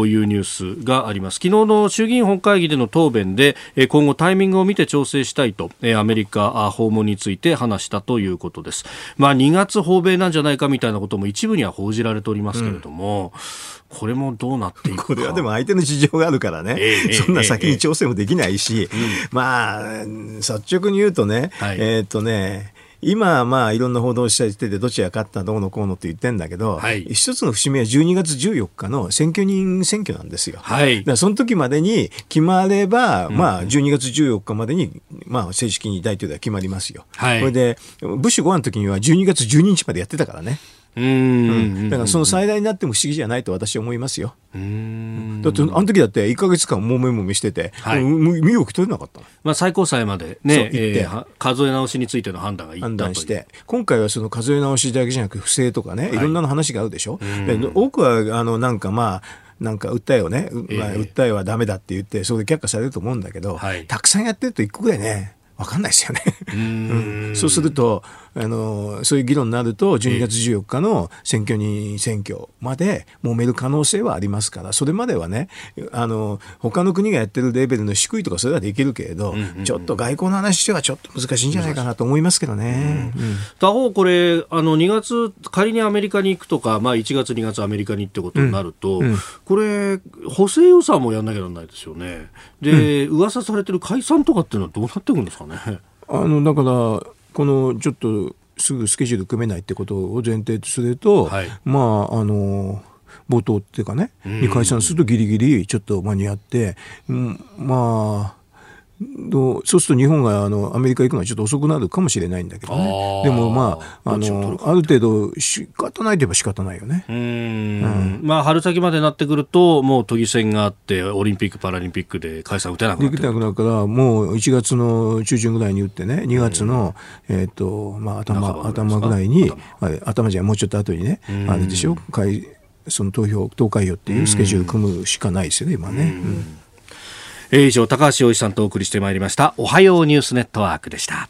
S1: いうニュースがあります、昨日の衆議院本会議での答弁で今後タイミングを見て調整したいとアメリカ訪問について話したということです、まあ、2月訪米なんじゃないかみたいなことも一部には報じられておりますけれども、うんこれもどうなっていく
S3: これはでも相手の事情があるからね、えー、そんな先に調整もできないし、えー、まあ、率直に言うとね、はい、えっ、とね、今、まあ、いろんな報道してて、どちら勝ったどうのこうのって言ってんだけど、はい、一つの節目は12月14日の選挙人選挙なんですよ。はい、その時までに決まれば、うん、まあ、12月14日までに、まあ、正式に大統領は決まりますよ。はい、これで、ブッシュ5の時には12月12日までやってたからね。うん、だからその最大になっても不思議じゃないと私は思いますよ。うん。だってあの時だって1か月間もめもめしてて、はい、身動き取れなかった
S1: まあ、最高裁までね、えー、数え直しについての判断がいった判断して。
S3: 今回はその数え直しだけじゃなく不正とかね、い、ろんなの話があるでしょ。で多くはあのなんかまあなんか訴えをね、まあ、訴えはだめだって言って、それで却下されると思うんだけど、はい、たくさんやってると一個ぐらいね、わかんないですよね。うん。<laughs> そうすると、あの、そういう議論になると、12月14日の選挙に選挙まで揉める可能性はありますから、それまではね、あの、他の国がやってるレベルの低いとかそれはできるけれど、ちょっと外交の話はちょっと難しいんじゃないかなと思いますけどね。
S1: 他方、これ、あの、2月、仮にアメリカに行くとか、まあ1月、2月アメリカにってことになると、うんうん、これ、補正予算もやんなきゃならないですよね。で、うん、噂されてる解散とかっていうのはどうなっていくんですかね。
S3: あの、だから、このちょっとすぐスケジュール組めないってことを前提とすると、はい、まああの冒頭っていうかね、に解散するとギリギリちょっと間に合って、うん、まあそうすると日本があのアメリカ行くのはちょっと遅くなるかもしれないんだけどね。でもまあ、あの、ある程度仕方ないといえば仕方ないよね。うん。
S1: うん。まあ、春先までなってくると、もう都議選があって、オリンピック・パラリンピックで解散打てなくな
S3: できなくなるから、もう1月の中旬ぐらいに打ってね、2月の、えっ、と、まあ、頭、頭ぐらいに、頭。じゃもうちょっと後にね、あれでしょ、その投票、投開票っていうスケジュール組むしかないですよね、今ね。
S1: 以上高橋洋一さんとお送りしてまいりました。おはようニュースネットワークでした。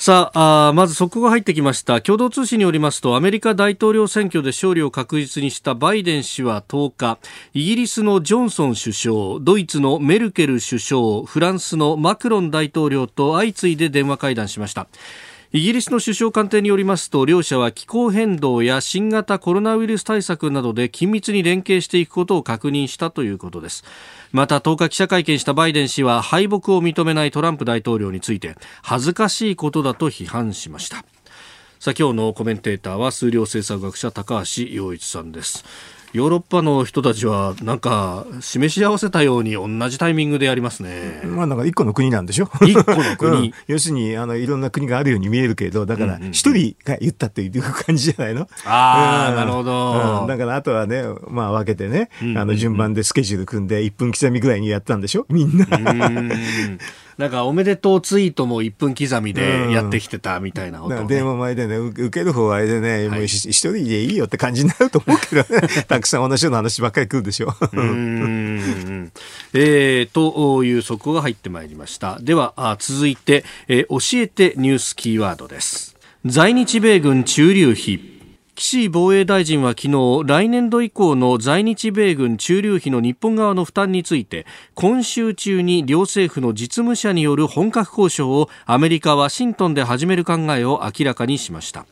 S1: さあまず速報が入ってきました。共同通信によりますとアメリカ大統領選挙で勝利を確実にしたバイデン氏は10日イギリスのジョンソン首相ドイツのメルケル首相フランスのマクロン大統領と相次いで電話会談しました。イギリスの首相官邸によりますと両者は気候変動や新型コロナウイルス対策などで緊密に連携していくことを確認したということです。また10日記者会見したバイデン氏は敗北を認めないトランプ大統領について恥ずかしいことだと批判しました。さあ今日のコメンテーターは数量政策学者高橋洋一さんです。ヨーロッパの人たちはなんか示し合わせたように同じタイミングでやりますね。
S3: まあなんか一個の国なんでしょ？
S1: 一個の国、<laughs> うん、
S3: 要するにあのいろんな国があるように見えるけど、だから一人が言ったっていう感じじゃないの、
S1: ああ、うん、なるほど、
S3: うん、だからあとはね、まあ分けてね、あの順番でスケジュール組んで1分刻みぐらいにやったんでしょ？みんな。<laughs>
S1: なんかおめでとうツイートも1分刻みでやってきてたみたいなこと、ね、
S3: 電話前でね、受ける方はあれでね、はい、もう一人でいいよって感じになると思うけどね、<laughs> たくさん同じような話ばっかり来るでしょう。うん
S1: えー、という速報が入ってまいりました。では、あ続いて、えー、教えてニュースキーワードです。在日米軍駐留費。岸防衛大臣は昨日来年度以降の在日米軍駐留費の日本側の負担について今週中に両政府の実務者による本格交渉をアメリカ・ワシントンで始める考えを明らかにしました。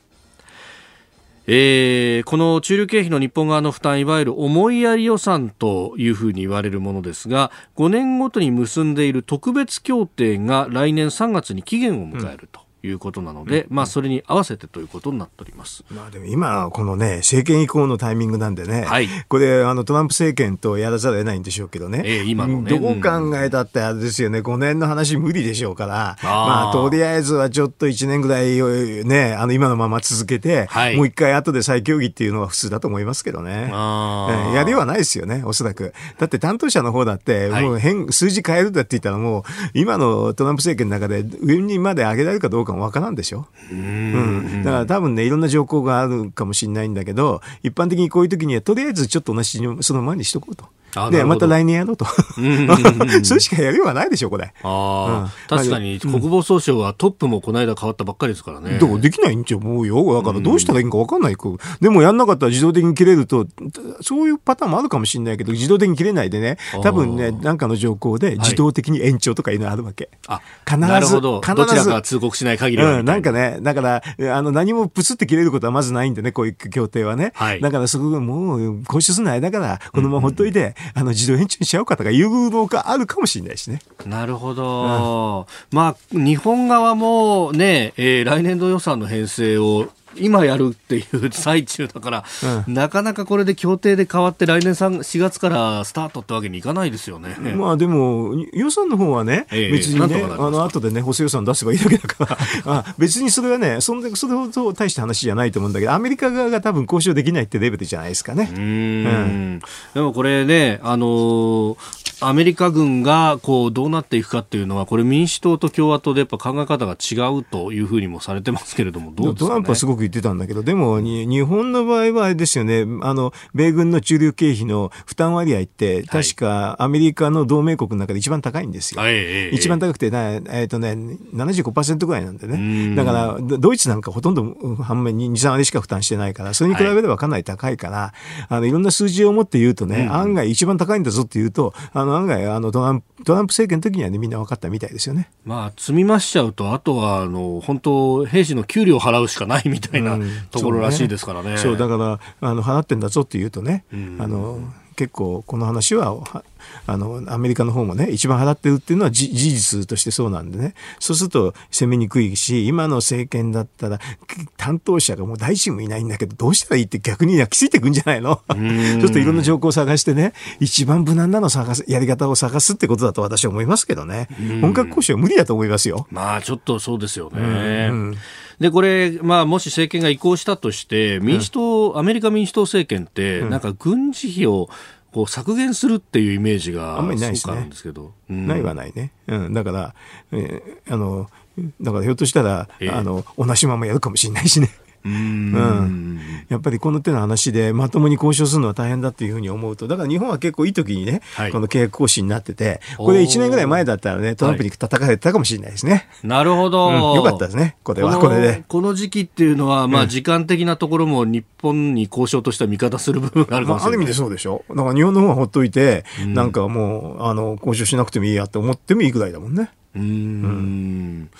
S1: えー、この駐留経費の日本側の負担いわゆる思いやり予算というふうに言われるものですが5年ごとに結んでいる特別協定が来年3月に期限を迎えると。いうことなので、うん、まあそれに合わせてということになっております。
S3: まあでも今このね政権移行のタイミングなんでね、はい、これあのトランプ政権とやらざるを得ないんでしょうけどね、えー、今のね。どう考えたってあれですよね、5年の話無理でしょうから、まあとりあえずはちょっと1年ぐらいねあの今のまま続けて、はい、もう一回後で再協議っていうのは普通だと思いますけどね、あやりはないですよねおそらく。だって担当者の方だってもう変、数字変えるだって言ったらもう今のトランプ政権の中で上にまで上げられるかどうかもわからんでしょ？うん、だから多分ね、いろんな条項があるかもしれないんだけど、一般的にこういう時には、とりあえずちょっと同じその前にしとこうと。で、また来年やろうと。<laughs> それしかやりようがないでしょ、これ。
S1: ああ、確かに、国防総省はトップもこの間変わったばっかりですからね。
S3: どうできないんちゃ思うよ。だからどうしたらいいんか分かんない。でもやんなかったら自動的に切れると、そういうパターンもあるかもしれないけど、自動的に切れないでね、多分ね、なんかの条項で自動的に延長とかいうのあるわけ。
S1: あ、必ず。なるほど。どちらか通告しない限りは。
S3: うん、なんかね、だから、あの、何もプツって切れることはまずないんでね、こういう協定はね。はい。だからそこがもう、交渉するの間から、このままほっといて、あの、自動延長しちゃうかとかいうのがあるかもしれないしね。
S1: なるほど。うん、まあ、日本側もね、えー、来年度予算の編成を今やるっていう最中だから、うん、なかなかこれで協定で変わって来年3 4月からスタートってわけにいかないですよね。
S3: まあでも予算の方はね、えー、別にね、あの後でね補正予算出せばいいだけだから <laughs> あ別にそれはねそんなそれほど大した話じゃないと思うんだけどアメリカ側が多分交渉できないってレベルじゃないですかね。うん、
S1: でもこれねあのーアメリカ軍がこうどうなっていくかっていうのはこれ民主党と共和党でやっぱ考え方が違うというふうにもされてますけれどもどうですか、ね、
S3: トランプはすごく言ってたんだけどでも日本の場合はあれですよね。あの米軍の駐留経費の負担割合って確かアメリカの同盟国の中で一番高いんですよ、はい、一番高くてね、えーとね、75%ぐらいなんでね。だからドイツなんかほとんど半面に23割しか負担してないからそれに比べればかなり高いから、はい、あのいろんな数字を持って言うとね、うん、案外一番高いんだぞっていうとあの案外あのトランプトランプ政権の時にはねみんな分かったみたいですよね。
S1: まあ積み増しちゃうとあとはあの本当兵士の給料払うしかないみたいな、ところらしいですからね。
S3: そう、ね、だからあの払ってんだぞって言うとね、うん、あの結構この話はあのアメリカの方もね一番払ってるっていうのは事実としてそうなんでね。そうすると攻めにくいし今の政権だったら担当者がもう大臣もいないんだけどどうしたらいいって逆に焼き付いていくんじゃないの？そうするといろんな情報を探してね一番無難なのを探すやり方を探すってことだと私は思いますけどね。本格交渉は無理だと思いますよ。
S1: まあちょっとそうですよね。でこれ、まあ、もし政権が移行したとして民主党、うん、アメリカ民主党政権って、なんか軍事費をこう削減するっていうイメージが
S3: あんまりないですね。んですけど、うん、ないはないね。うん、だから、えー、あのだからひょっとしたら、えー、あの同じままやるかもしれないしね。うん、やっぱりこの手の話でまともに交渉するのは大変だっていうふうに思うとだから日本は結構いい時にね、はい、この契約更新になっててこれ1年ぐらい前だったらねトランプに叩かれてたかもしれないですね。
S1: なるほど、
S3: うん、よかったですねこれは。これで。
S1: この時期っていうのは、まあ、時間的なところも日本に交渉としては味方する部分があるかもしれない、まあ、あ
S3: る意味でそうでしょ。だから日本の方はほっといて、うん、なんかもうあの交渉しなくてもいいやって思ってもいいぐらいだもんね。うん。うん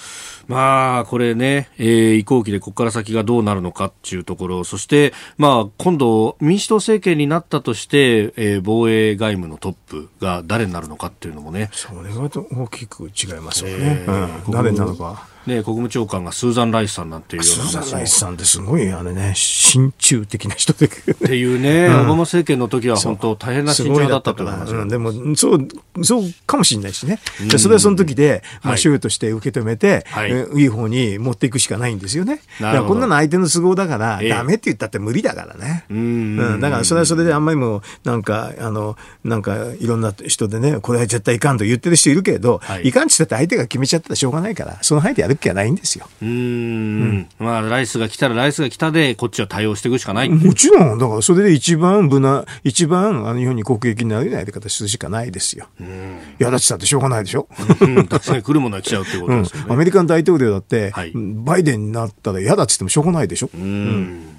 S1: まあ、これね、えー、移行期でここから先がどうなるのかっていうところ、そして、まあ、今度、民主党政権になったとして、えー、防衛外務のトップが誰になるのかっていうのもね。
S3: それは大きく違いますよね。えー、うん、誰になるのか。
S1: ね、国務長官がスーザン・ライスさんなんていうような
S3: スーザン・ライスさんってすごいあれね。親中的な人で。
S1: っていうね、うん、オバマ政権の時は本当大変な親中だったと思います、
S3: うん、でもそうそうかもしれないしね、うん、それはその時で、まあ、主として受け止めて、はい、いい方に持っていくしかないんですよね。だからこんなの相手の都合だから、えー、ダメって言ったって無理だからね、うん、だからそれはそれであんまりもなんかあのなんかいろんな人でねこれは絶対いかんと言ってる人いるけど、はい、いかんって言ったって相手が決めちゃったらしょうがないからその範囲でやる気はないんですようん、
S1: まあ、ライスが来たらライスが来たで、こっちは対応していくしかない。
S3: もちろん、だからそれで一番無難、一番あの日本に国益になるようなやり方するしかないですよ。いや、だってたってしょうがないでしょ。
S1: うん、確かに来るものは来ちゃうってことですよね、うん、
S3: アメリカの大統領だって、はい、バイデンになったら嫌だって言ってもしょうがないでしょ。うん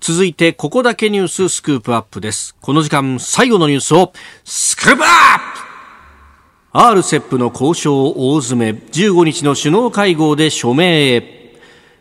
S1: 続いて、ここだけニューススクープアップです。この時間、最後のニュースを、スクープアップ RCEP の交渉を大詰め15日の首脳会合で署名へ。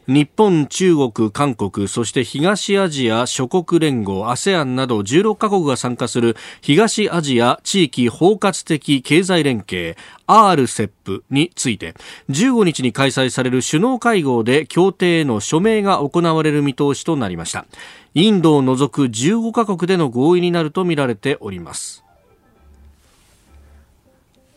S1: 日本、中国、韓国、そして東アジア諸国連合 ASEAN など16カ国が参加する東アジア地域包括的経済連携 RCEP について。15日に開催される首脳会合で協定への署名が行われる見通しとなりました。インドを除く15カ国での合意になるとみられております。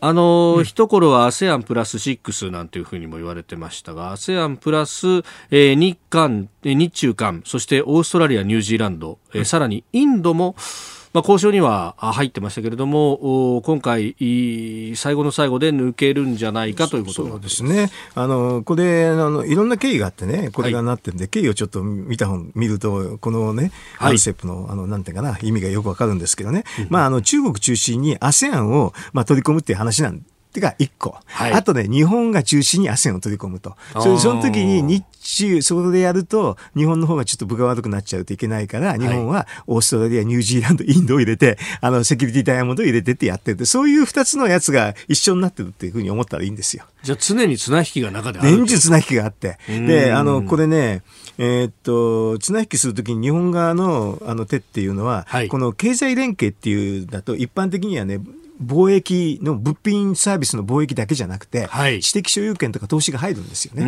S1: あの、うん、一頃は ASEAN プラス6なんていうふうにも言われてましたが、ASEAN プラス、えー、日韓、日中韓、そしてオーストラリア、ニュージーランド、えー、さらにインドも、まあ、交渉には入ってましたけれども、今回、最後の最後で抜けるんじゃないかということ
S3: そうですね、あのこれあの、いろんな経緯があってね、これがなってるんで、はい、経緯をちょっと見た本見ると、このね、アルセプの、あのなんていうかな、意味がよくわかるんですけどね、まあ、あの中国中心に ASEAN を、まあ、取り込むっていう話なんってが1個、はい、あとね、日本が中心に ASEAN を取り込むと。そその時に日中、そこでやると、日本の方がちょっと分が悪くなっちゃうといけないから、日本はオーストラリア、ニュージーランド、インドを入れて、あの、セキュリティダイヤモンドを入れてってやってるそういう2つのやつが一緒になってるっていうふうに思ったらいいんですよ。
S1: じゃあ常に綱引きが中である
S3: 連日綱引きがあって。で、あの、これね、えー、っと、綱引きするときに日本側のあの手っていうのは、はい、この経済連携っていうだと一般的にはね、貿易の物品サービスの貿易だけじゃなくて、
S1: はい
S3: 知的所有権とか投資が入るんですよね。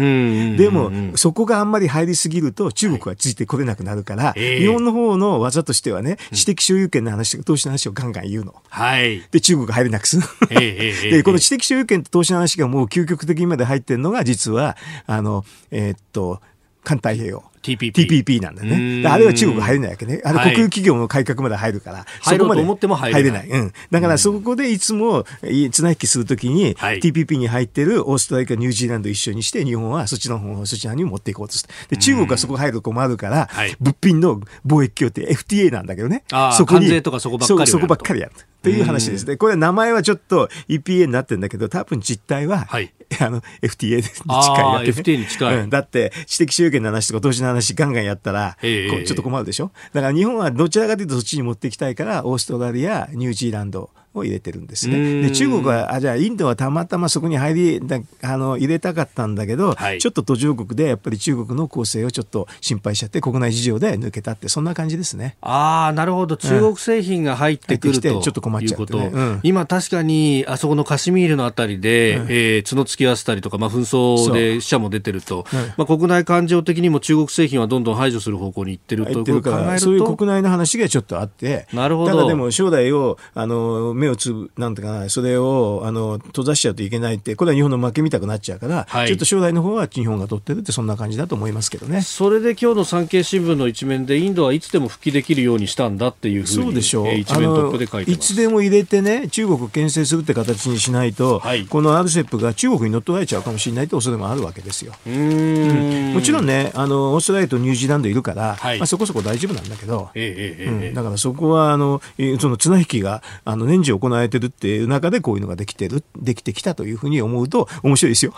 S1: ね
S3: でも、そこがあんまり入りすぎると中国はついてこれなくなるから、
S1: ええ
S3: 日本の方の技としてはね、知的所有権の話とか投資の話をガンガン言うの。
S1: はい。
S3: で、中国が入れなくする。<laughs> で、この知的所有権と投資の話がもう究極的にまで入ってるのが、実は、あの、えーっと、環太平洋。
S1: TPP
S3: TPP なんだね。あれは中国入れないわけね。あれ
S1: はい
S3: 国有企業の改革まで入るから。
S1: 入ろうと
S3: そこまで
S1: 思っても入れない
S3: うん。だからそこでいつもい綱引きするときに、
S1: はい
S3: TPP に入ってるオーストラリアかニュージーランド一緒にして、日本はそっちの方、そっちの方に持っていこうとする。で、中国がそこ入ると困るから、
S1: はい
S3: 物品の貿易協定 FTA なんだけどね。そこに
S1: 関税とかそこばっかり
S3: そこばっかりやる。という話です。ね。これ名前はちょっと EPA になってるんだけど、多分実態は、
S1: はい。<laughs>
S3: あの FTA に近いね。
S1: FTA に近い。
S3: うん。だって知的所有権の話とか投資の話ガンガンやったら、
S1: ええ
S3: こうちょっと困るでしょ？だから日本はどちらかというとそっちに持っていきたいから、オーストラリア、ニュージーランドを入れてるんですね。で中国は、あじゃあインドはたまたまそこに入り、だあの入れたかったんだけど、
S1: はい。
S3: ちょっと途上国でやっぱり中国の構成をちょっと心配しちゃって、国内事情で抜けたって、そんな感じですね。
S1: ああ、なるほど。中国製品が入ってくると
S3: 入ってきてちょっと困っちゃって。ね
S1: いう
S3: ん。
S1: 今確かに、あそこのカシミールのあたりで、えー角突き合わせたりとか、まあ、紛争で死者も出てると、
S3: う。ん
S1: まあ、国内感情的にも中国製品はどんどん排除する方向に行ってると
S3: 入
S1: いうことを考えると、
S3: そういう国内の話がちょっとあって、
S1: なるほど。
S3: ただでも将来を、あの、目をつぶ、なんていうかな、それを、あの、閉ざしちゃうといけないって、これは日本の負けみたくなっちゃうから、
S1: はい
S3: ちょっと将来の方は日本が取ってるって、そんな感じだと思いますけどね。
S1: それで今日の産経新聞の一面で、インドはいつでも復帰できるようにしたんだっていうふうに、
S3: そうでしょう。
S1: えー一面トップで書いてます。
S3: いつでも入れてね、中国を牽制するって形にしないと、
S1: はい
S3: この RCEP が中国に乗っ取られちゃうかもしれないって恐れもあるわけですよ。
S1: うーん
S3: もちろんね、あの、オーストラリアとニュージーランドいるから、
S1: はい
S3: まあ、そこそこ大丈夫なんだけど、
S1: ええ
S3: うんだからそこはあのえーその綱引きがあの年中行われてるっていう中でこういうのができてるできてきたというふうに思うと面白いですよ。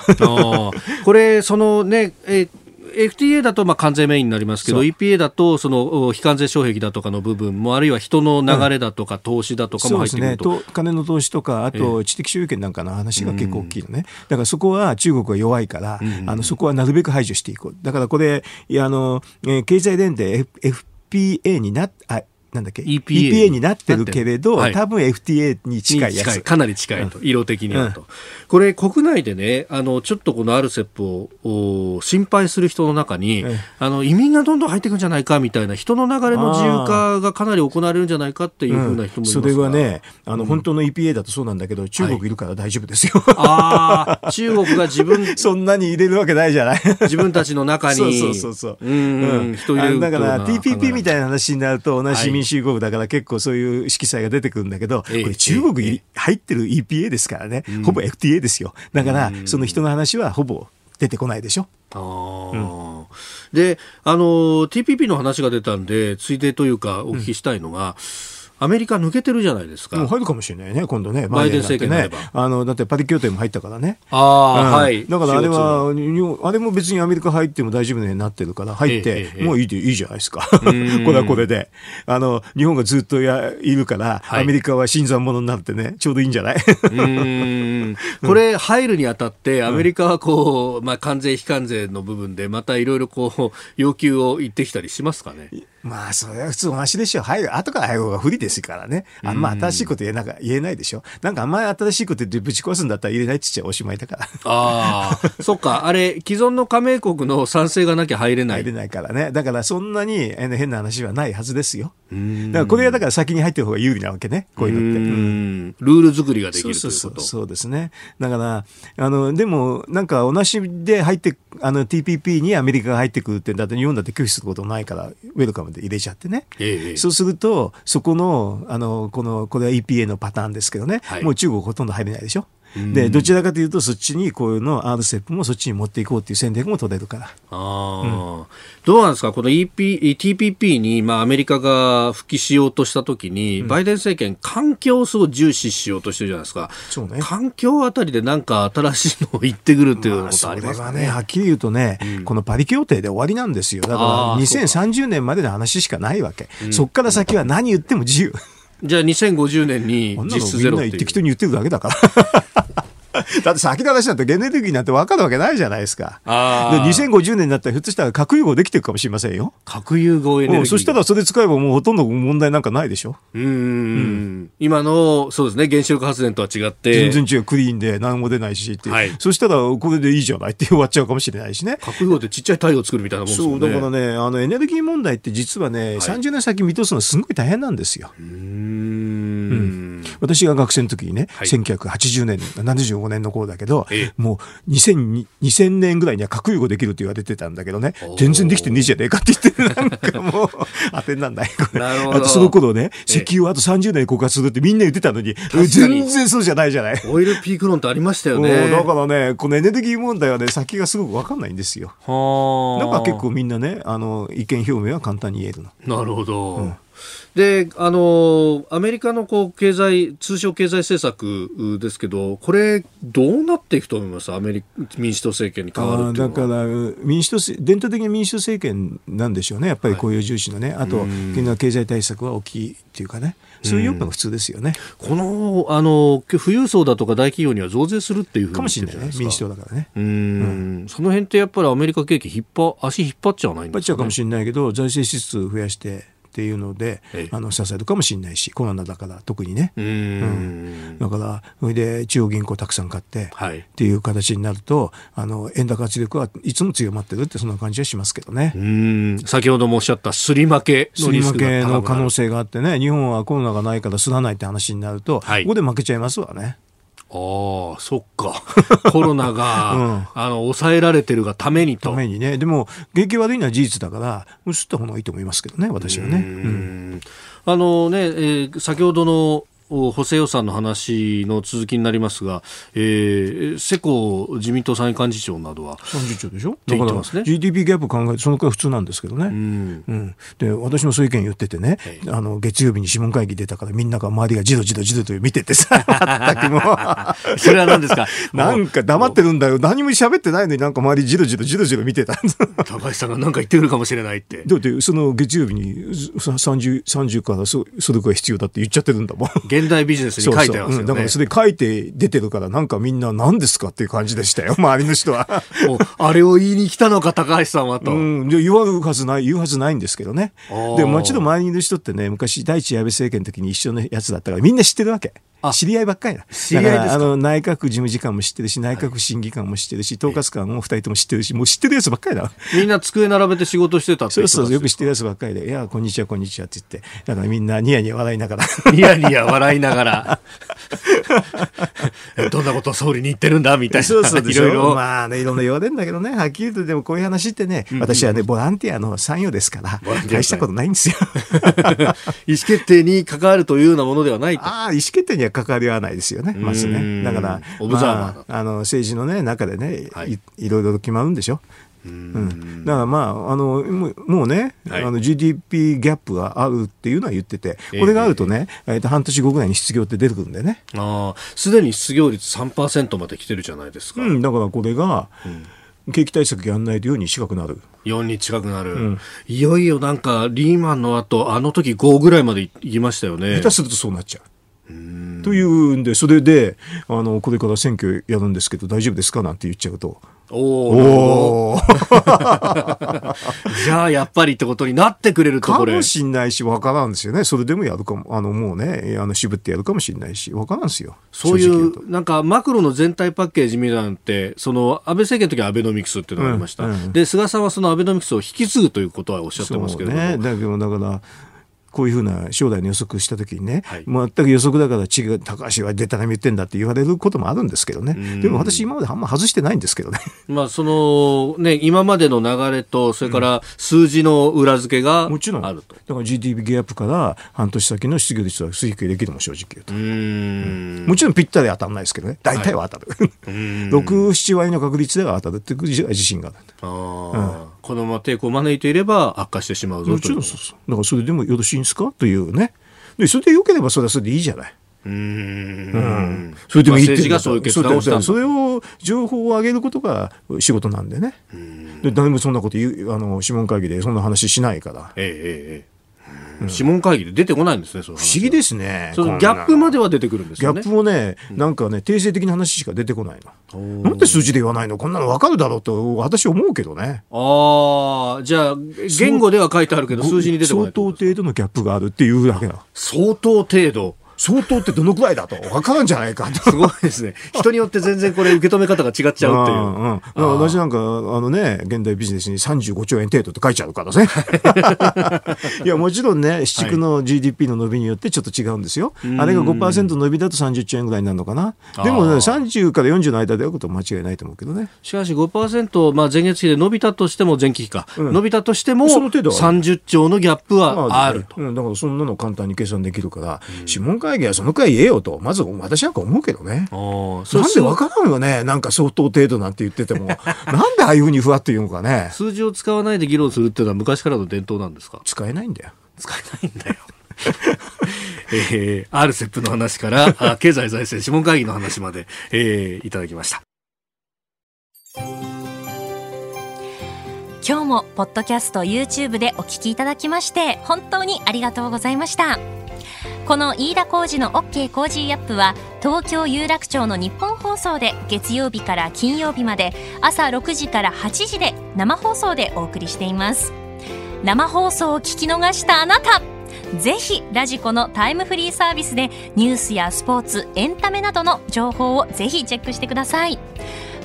S3: <laughs>
S1: これ、そのね、えー FTA だとまあ関税メインになりますけど、EPA だとそのお非関税障壁だとかの部分も、あるいは人の流れだとか投資だとかも入ってくると。
S3: と金の投資とかあと知的所有権なんかの話が結構大きいのね、だからそこは中国は弱いから、あのそこはなるべく排除していこう。だからこれいやあの、えー経済連携 F- FPA になっあなんだっけ
S1: ？EPA
S3: になってるけれど、
S1: はい。
S3: 多分 FTA に近いやつ。
S1: かなり近いと、色的にはと、これ、国内でね、あのちょっとこの RCEP をお心配する人の中に、
S3: ええ
S1: あの移民がどんどん入っていくんじゃないかみたいな、人の流れの自由化がかなり行われるんじゃないかっていうふうな人もいますが、
S3: それはね、あの、本当の EPA だとそうなんだけど、中国いるから大丈夫ですよ。
S1: ああ、中国が自分 <laughs>
S3: そんなに入れるわけないじゃない。
S1: 自分たちの中に、<laughs>
S3: そうそうそうそう。
S1: うん人入れる
S3: あだから TPP みたいな話になると同
S1: はい。
S3: じ民主主義国だから結構そういう色彩が出てくるんだけど、こ
S1: ええ
S3: れ中国に入ってる EPA ですからね、ほぼ FTA ですよ。だからその人の話はほぼ出てこないでしょ。
S1: あー。で、あの、TPP の話が出たんで、ついでというかお聞きしたいのが、アメリカ抜けてるじゃないですか。
S3: もう入るかもしれないね、今度ね。
S1: バイデン政権
S3: ね。あの、だってパリ協定も入ったからね。
S1: ああ、
S3: うん
S1: はい。
S3: だからあれ
S1: CO2
S3: は、あれも別にアメリカ入っても大丈夫になってるから、入っ
S1: ええ
S3: て
S1: え、え
S3: もういいでいいじゃないですか。<laughs> これはこれで。あの、日本がずっとやいるから、
S1: はい
S3: アメリカは新参者になってね、ちょうどいいんじゃない？<laughs>
S1: これ入るにあたって、アメリカはこう、まあ、関税、非関税の部分で、またいろいろこう、要求を言ってきたりしますかね？
S3: まあ、それは普通同じでしょ。入る、後から入る方が不利ですからね。あんま新しいこと言えなか言えないでしょ。なんかあんまり新しいこと言ってぶち壊すんだったら入れないって言っちゃおしまいだから。
S1: ああ、<laughs> そっか、あれ、既存の加盟国の賛成がなきゃ入れない。
S3: 入れないからね。だからそんなに変な話はないはずですよ。だからこれがだから先に入ってる方が有利なわけね。こういうのって。
S1: う
S3: うん
S1: んルール作りができるといううこと。
S3: そうですね。だから、あの、でも、なんか同じで入って、あの、TPP にアメリカが入ってくるって、だって日本だって拒否することないから、ウェルカムで入れちゃってね。
S1: ええ
S3: そうすると、そこの、あの、この、これは EPA のパターンですけどね、
S1: はい
S3: もう中国ほとんど入れないでしょ。で、どちらかというと、そっちに、こういうの、RCEP もそっちに持っていこうっていう戦略も取れるから。
S1: ああ、どうなんですか、この EP、TPP に、まあ、アメリカが復帰しようとしたときに、バイデン政権、環境をすごい重視しようとしてるじゃないですか。
S3: そうね
S1: 環境あたりでなんか新しいのを言ってくるっていうことありますか
S3: はね、はっきり言うとね、このパリ協定で終わりなんですよ。だ
S1: あ
S3: から
S1: ーそう
S3: 2030年までの話しかないわけ。そっから先は何言っても自由。
S1: じゃあ2050年に実質ゼロっていう。
S3: 適当に言ってるだけだから。<laughs> だって先の話だってエネルギーなんて分かるわけないじゃないですか。で2050年になったらひょっとしたら核融合できてるかもしれませんよ。
S1: 核融合エネルギー。
S3: そしたらそれ使えばもうほとんど問題なんかないでしょ。
S1: うんうん今の、そうですね、原子力発電とは違って。
S3: 全然違う、クリーンで何も出ないしって。はい、そしたらこれでいいじゃないって終わっちゃうかもしれないしね。
S1: 核融合ってちっちゃい太陽を作るみたいなもんですね。
S3: そう、だからね、あのエネルギー問題って実はね、はい、30年先見通すのすごい大変なんですよ。うん私が学生の時にね、はい、1980年、75年の頃だけど、もう2000 2000年ぐらいには核融合できるって言われてたんだけどね、全然できてねえじゃねえかって言って、なんかもう、<laughs> 当てになんない。なるほど。その頃ね、石油あと30年枯渇するってみんな言ってたのに、全然そうじゃないじゃない。
S1: オイルピーク論ってありましたよね。
S3: だからね、このエネルギー問題はね、先がすごく分かんないんですよ。はだから結構みんなね、あの、意見表明は簡単に言える
S1: の。なるほど。うんであのアメリカのこう経済通商経済政策ですけどこれどうなっていくと思います？アメリ民主党政権に変わる
S3: だから民主党伝統的に民主党政権なんでしょうね。やっぱり雇用重視のね、はい、あと経済対策は大きいっていうかね。そういうのが普通ですよね、
S1: このあの富裕層だとか大企業には増税するっていうふうに
S3: かもしれないね。民主党だからね。
S1: うん、その辺ってやっぱりアメリカ景気引っ張足引っ張っちゃわないんですか、ね、引っ張っ
S3: ちゃうかもしれないけど財政支出増やしてっていうので、あの支えるかもしれないしコロナだから特にね、うん、だからそれで中央銀行たくさん買って、はい、っていう形になるとあの円高圧力はいつも強まってるってそんな感じはしますけどね。
S1: うん。先ほどもおっしゃったすり負け
S3: のリスクがの可能性があってね日本はコロナがないからすらないって話になると、はい、ここで負けちゃいますわね。
S1: ああ、そっか。<laughs> コロナが、うん、あの、抑えられてるがためにと。
S3: ためにね。でも、景気悪いのは事実だから、移った方がいいと思いますけどね、私はね。うん、
S1: あのね、えー、先ほどの補正予算の話の続きになりますが、えー、世耕自民党参院幹事長などは
S3: 参事長でしょ？だから、GDP ギャップ考えてそのくらい普通なんですけどね、うん、うん、で私もそういう意見言っててね、はい、あの月曜日に諮問会議出たからみんなが周りがじろじろじろと見ててさ <laughs> <laughs>
S1: それは何ですか？<laughs>
S3: なんか黙ってるんだよ。何も喋ってないのになんか周りじろじろじろじろ見てた。
S1: 高橋さんが何か言ってくるかもしれないって。
S3: だってその月曜日に 30, 30からそそれくらい必要だって言っちゃってるんだもん
S1: 現代ビジネスに書いてますよね。そう
S3: ん、だからそれ書いて出てるから、なんかみんな何ですかっていう感じでしたよ、<laughs> 周りの人は。
S1: あれを言いに来たのか、高橋さんはと。
S3: うん、言わうはずない、言うはずないんですけどね。でももちろん周りにいる人ってね、昔第一安倍政権の時に一緒のやつだったからみんな知ってるわけ。知り合いばっかりだ。だからあの内閣事務次官も知ってるし、内閣審議官も知ってるし、統括官も二人とも知ってるし、もう知ってるやつばっかりだ。
S1: みんな机並べて仕事してたって
S3: そうそう、よく知ってるやつばっかりで、いや、こんにちは、こんにちはって言って、だからみんなニヤニヤ笑いながら。
S1: ニヤニヤ笑いながら。<laughs> どんなことを総理に言ってるんだみたいな。
S3: そうそういろいろ。まあね、いろんな言われるんだけどね、はっきりとでもこういう話ってね、私はね、ボランティアの参与ですから、大したことないんですよ。
S1: 意思決定に関わるというようなものではないと。
S3: ああ、意思決定には関わりはないですよね、まずね。だから、まあ、あの政治のね、中でね、はい、いいろいろと決まるんでしょ？うん、だからまああのもうね、はい、あの GDP ギャップがあるっていうのは言ってて、これがあるとね、えー、えー、半年後ぐらいに失業って出てくるんでね。
S1: あすでに失業率3%まで来てるじゃないですか。
S3: うん、だからこれが、うん、景気対策やんないと4に近くなる。
S1: 4に近くなる、うん、いよいよなんかリーマンの後あの時5ぐらいまでいきましたよね。
S3: 下手するとそうなっちゃう。というんで、それで、あの、これから選挙やるんですけど大丈夫ですか？なんて言っちゃうと、お
S1: お <laughs> じゃあやっぱりってことになってくれると
S3: これ。かもしんないし分からんですよね。それでもやるかも。あのもうねあの渋ってやるかもしれないし分からんですよ。
S1: そういうなんかマクロの全体パッケージみたいなってその安倍政権の時はアベノミクスっていうのがありました、うんうん、で菅さんはそのアベノミクスを引き継ぐということはおっしゃってますけどね。
S3: だけどだからこういうふうな将来の予測したときにね、はい、全く予測だから違う高橋はでたらめ言ってんだって言われることもあるんですけどね、でも私、今まであんま外してないんですけどね。
S1: まあそのね、今までの流れと、それから数字の裏付けがあると。もちろん。だか
S3: ら GDP ギャップから半年先の失業率は推計できるも正直言うと。うん。もちろんぴったり当たらないですけどね、大体は当たる。はい、6、7割の確率では当たるっていう自信がある。
S1: あうんこのまま抵抗を招いていれば悪化してしまうぞ
S3: もちろんそうそう。だからそれでもよろしいんですか？というね。でそれでよければそれはそれでいいじゃない。うん、それでもいいっていうそれを情報を上げることが仕事なんでね。で誰もそんなこと言うあの諮問会議でそんな話しないから。ええええ
S1: 諮問会議で出てこないんですね、
S3: 不思議ですね。
S1: そのギャップまでは出てくるんです。
S3: ギャップもね、なんかね、定性的な話しか出てこないの。なんで数字で言わないの？こんなの分かるだろうと、私思うけどね。
S1: ああ、じゃあ、言語では書いてあるけど、数字に出てこない。
S3: 相当程度のギャップがあるっていうだけだ。
S1: 相当程度。
S3: 相当ってどのくらいだと？分からんじゃないか
S1: すごいですね。人によって全然これ受け止め方が違っちゃうっていう。うんうん、
S3: 私なんか、あのね、現代ビジネスに35兆円程度って書いちゃうからね。<laughs> いや、もちろんね、市区の GDP の伸びによってちょっと違うんですよ。はい、あれが5%伸びだと30兆円ぐらいになるのかな？でもね、30から40の間であることは間違いないと思うけどね。
S1: しかし5%、まあ前月比で伸びたとしても、前期比か、うん、伸びたとしても、その程度30兆のギャップはあると。
S3: まあ、だからそんなの簡単に計算できるから、うん、諮問会議はそのくらい言えよと、まず私なんか思うけどね。なんでわからんよね、なんか相当程度なんて言ってても。<laughs> なんでああいうふうにふわって言うのかね。
S1: 数字を使わないで議論するっていうのは昔からの伝統なんですか？
S3: 使えないんだよ。
S1: 使えないんだよ。<laughs> えー、RCEP の話から経済財政諮問会議の話まで、えー、いただきました。
S2: 今日もポッドキャスト YouTube でお聞きいただきまして本当にありがとうございました。この飯田浩司の OK Cozy up は東京有楽町の日本放送で月曜日から金曜日まで朝6時から8時で生放送でお送りしています。生放送を聞き逃したあなた。ぜひラジコのタイムフリーサービスでニュースやスポーツエンタメなどの情報をぜひチェックしてください。